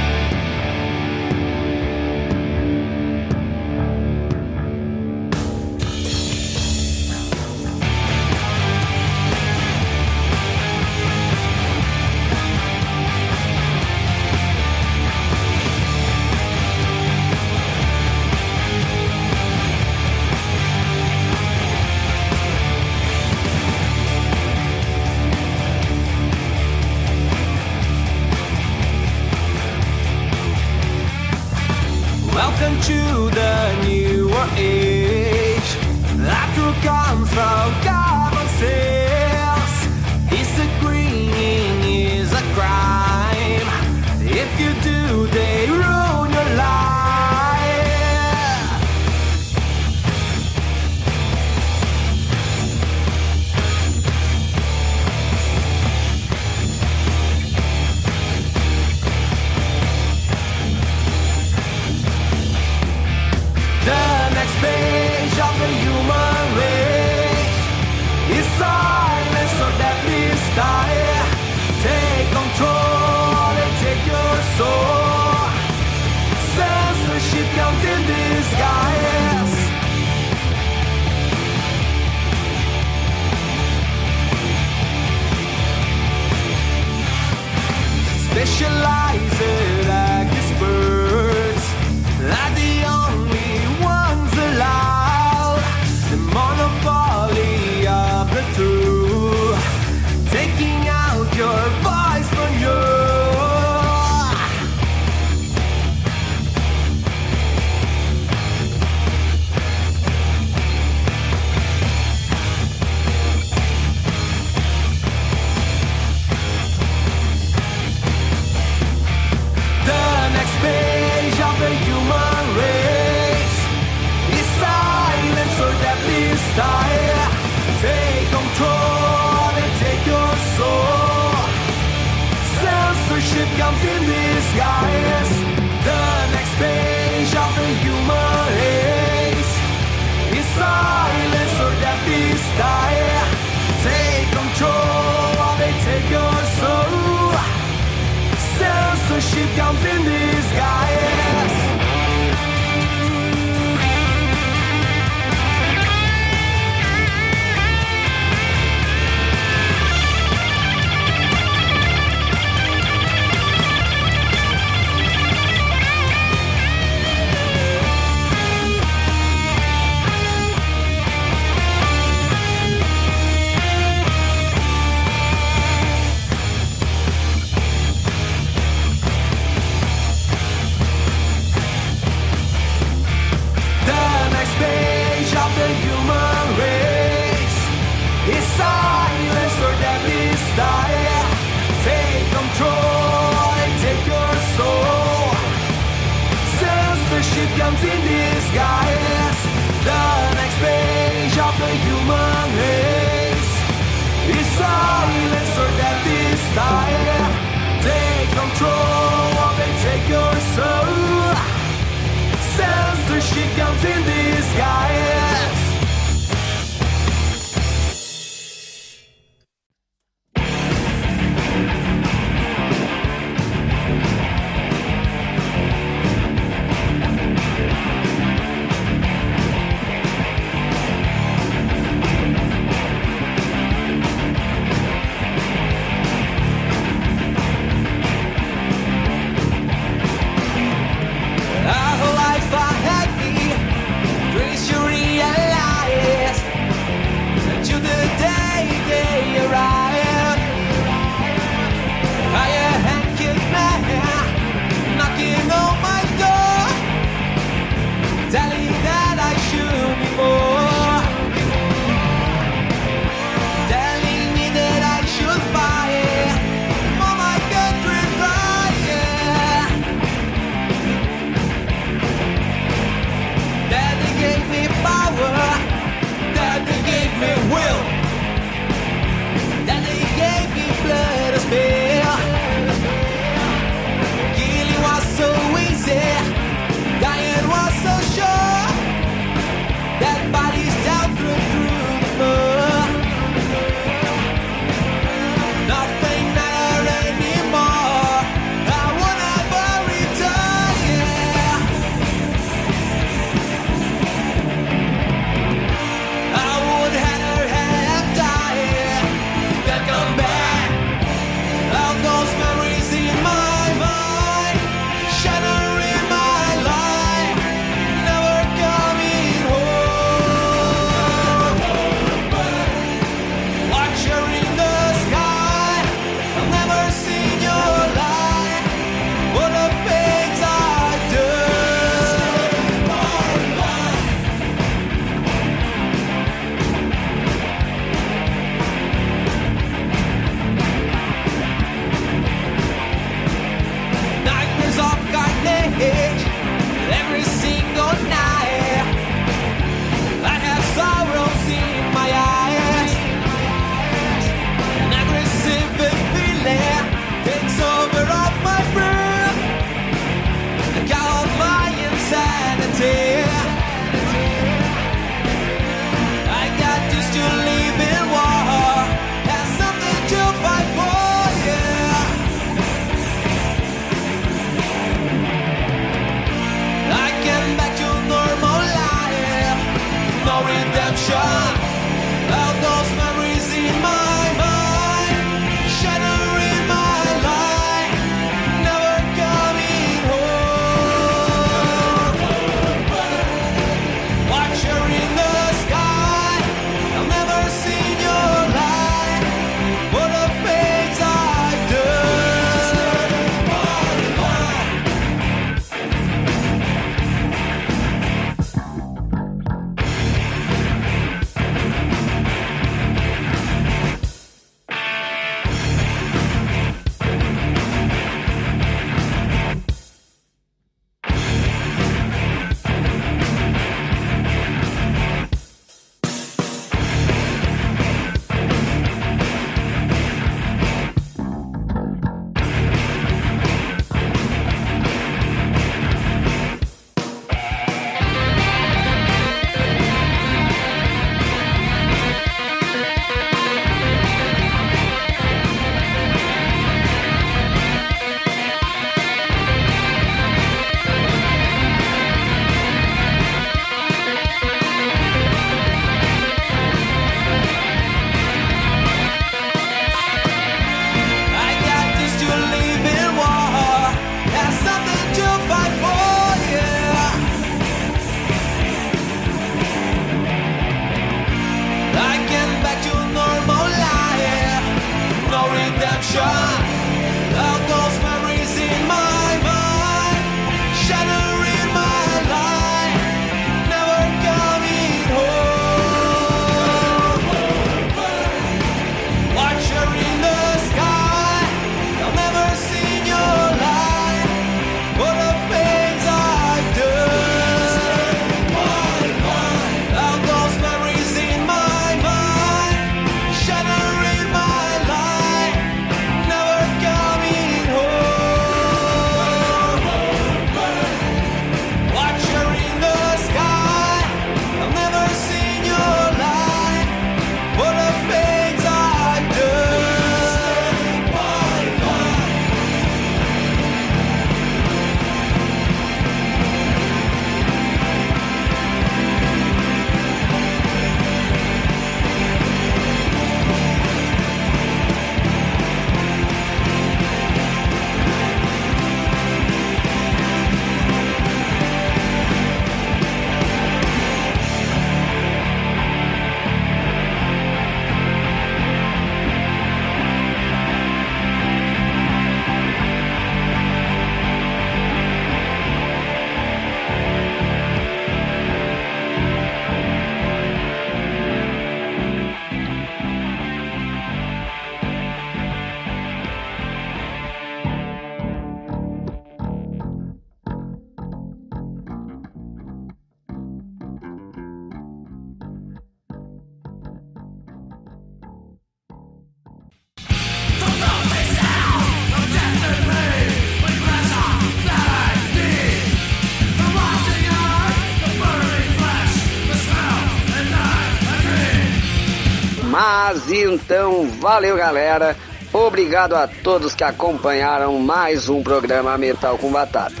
Então, valeu galera. Obrigado a todos que acompanharam mais um programa Metal com Batata.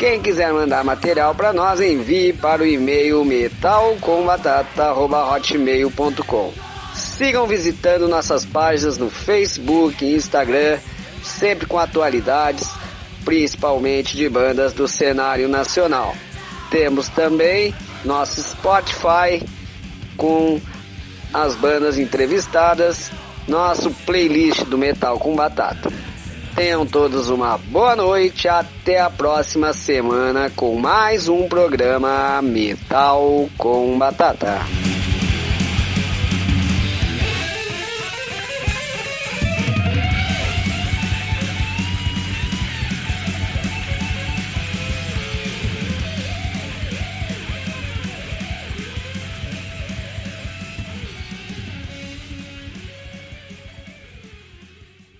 Quem quiser mandar material para nós, envie para o e-mail metalcombatata.hotmail.com Sigam visitando nossas páginas no Facebook e Instagram, sempre com atualidades, principalmente de bandas do cenário nacional. Temos também nosso Spotify com as bandas entrevistadas, nosso playlist do Metal com Batata. Tenham todos uma boa noite, até a próxima semana com mais um programa Metal com Batata.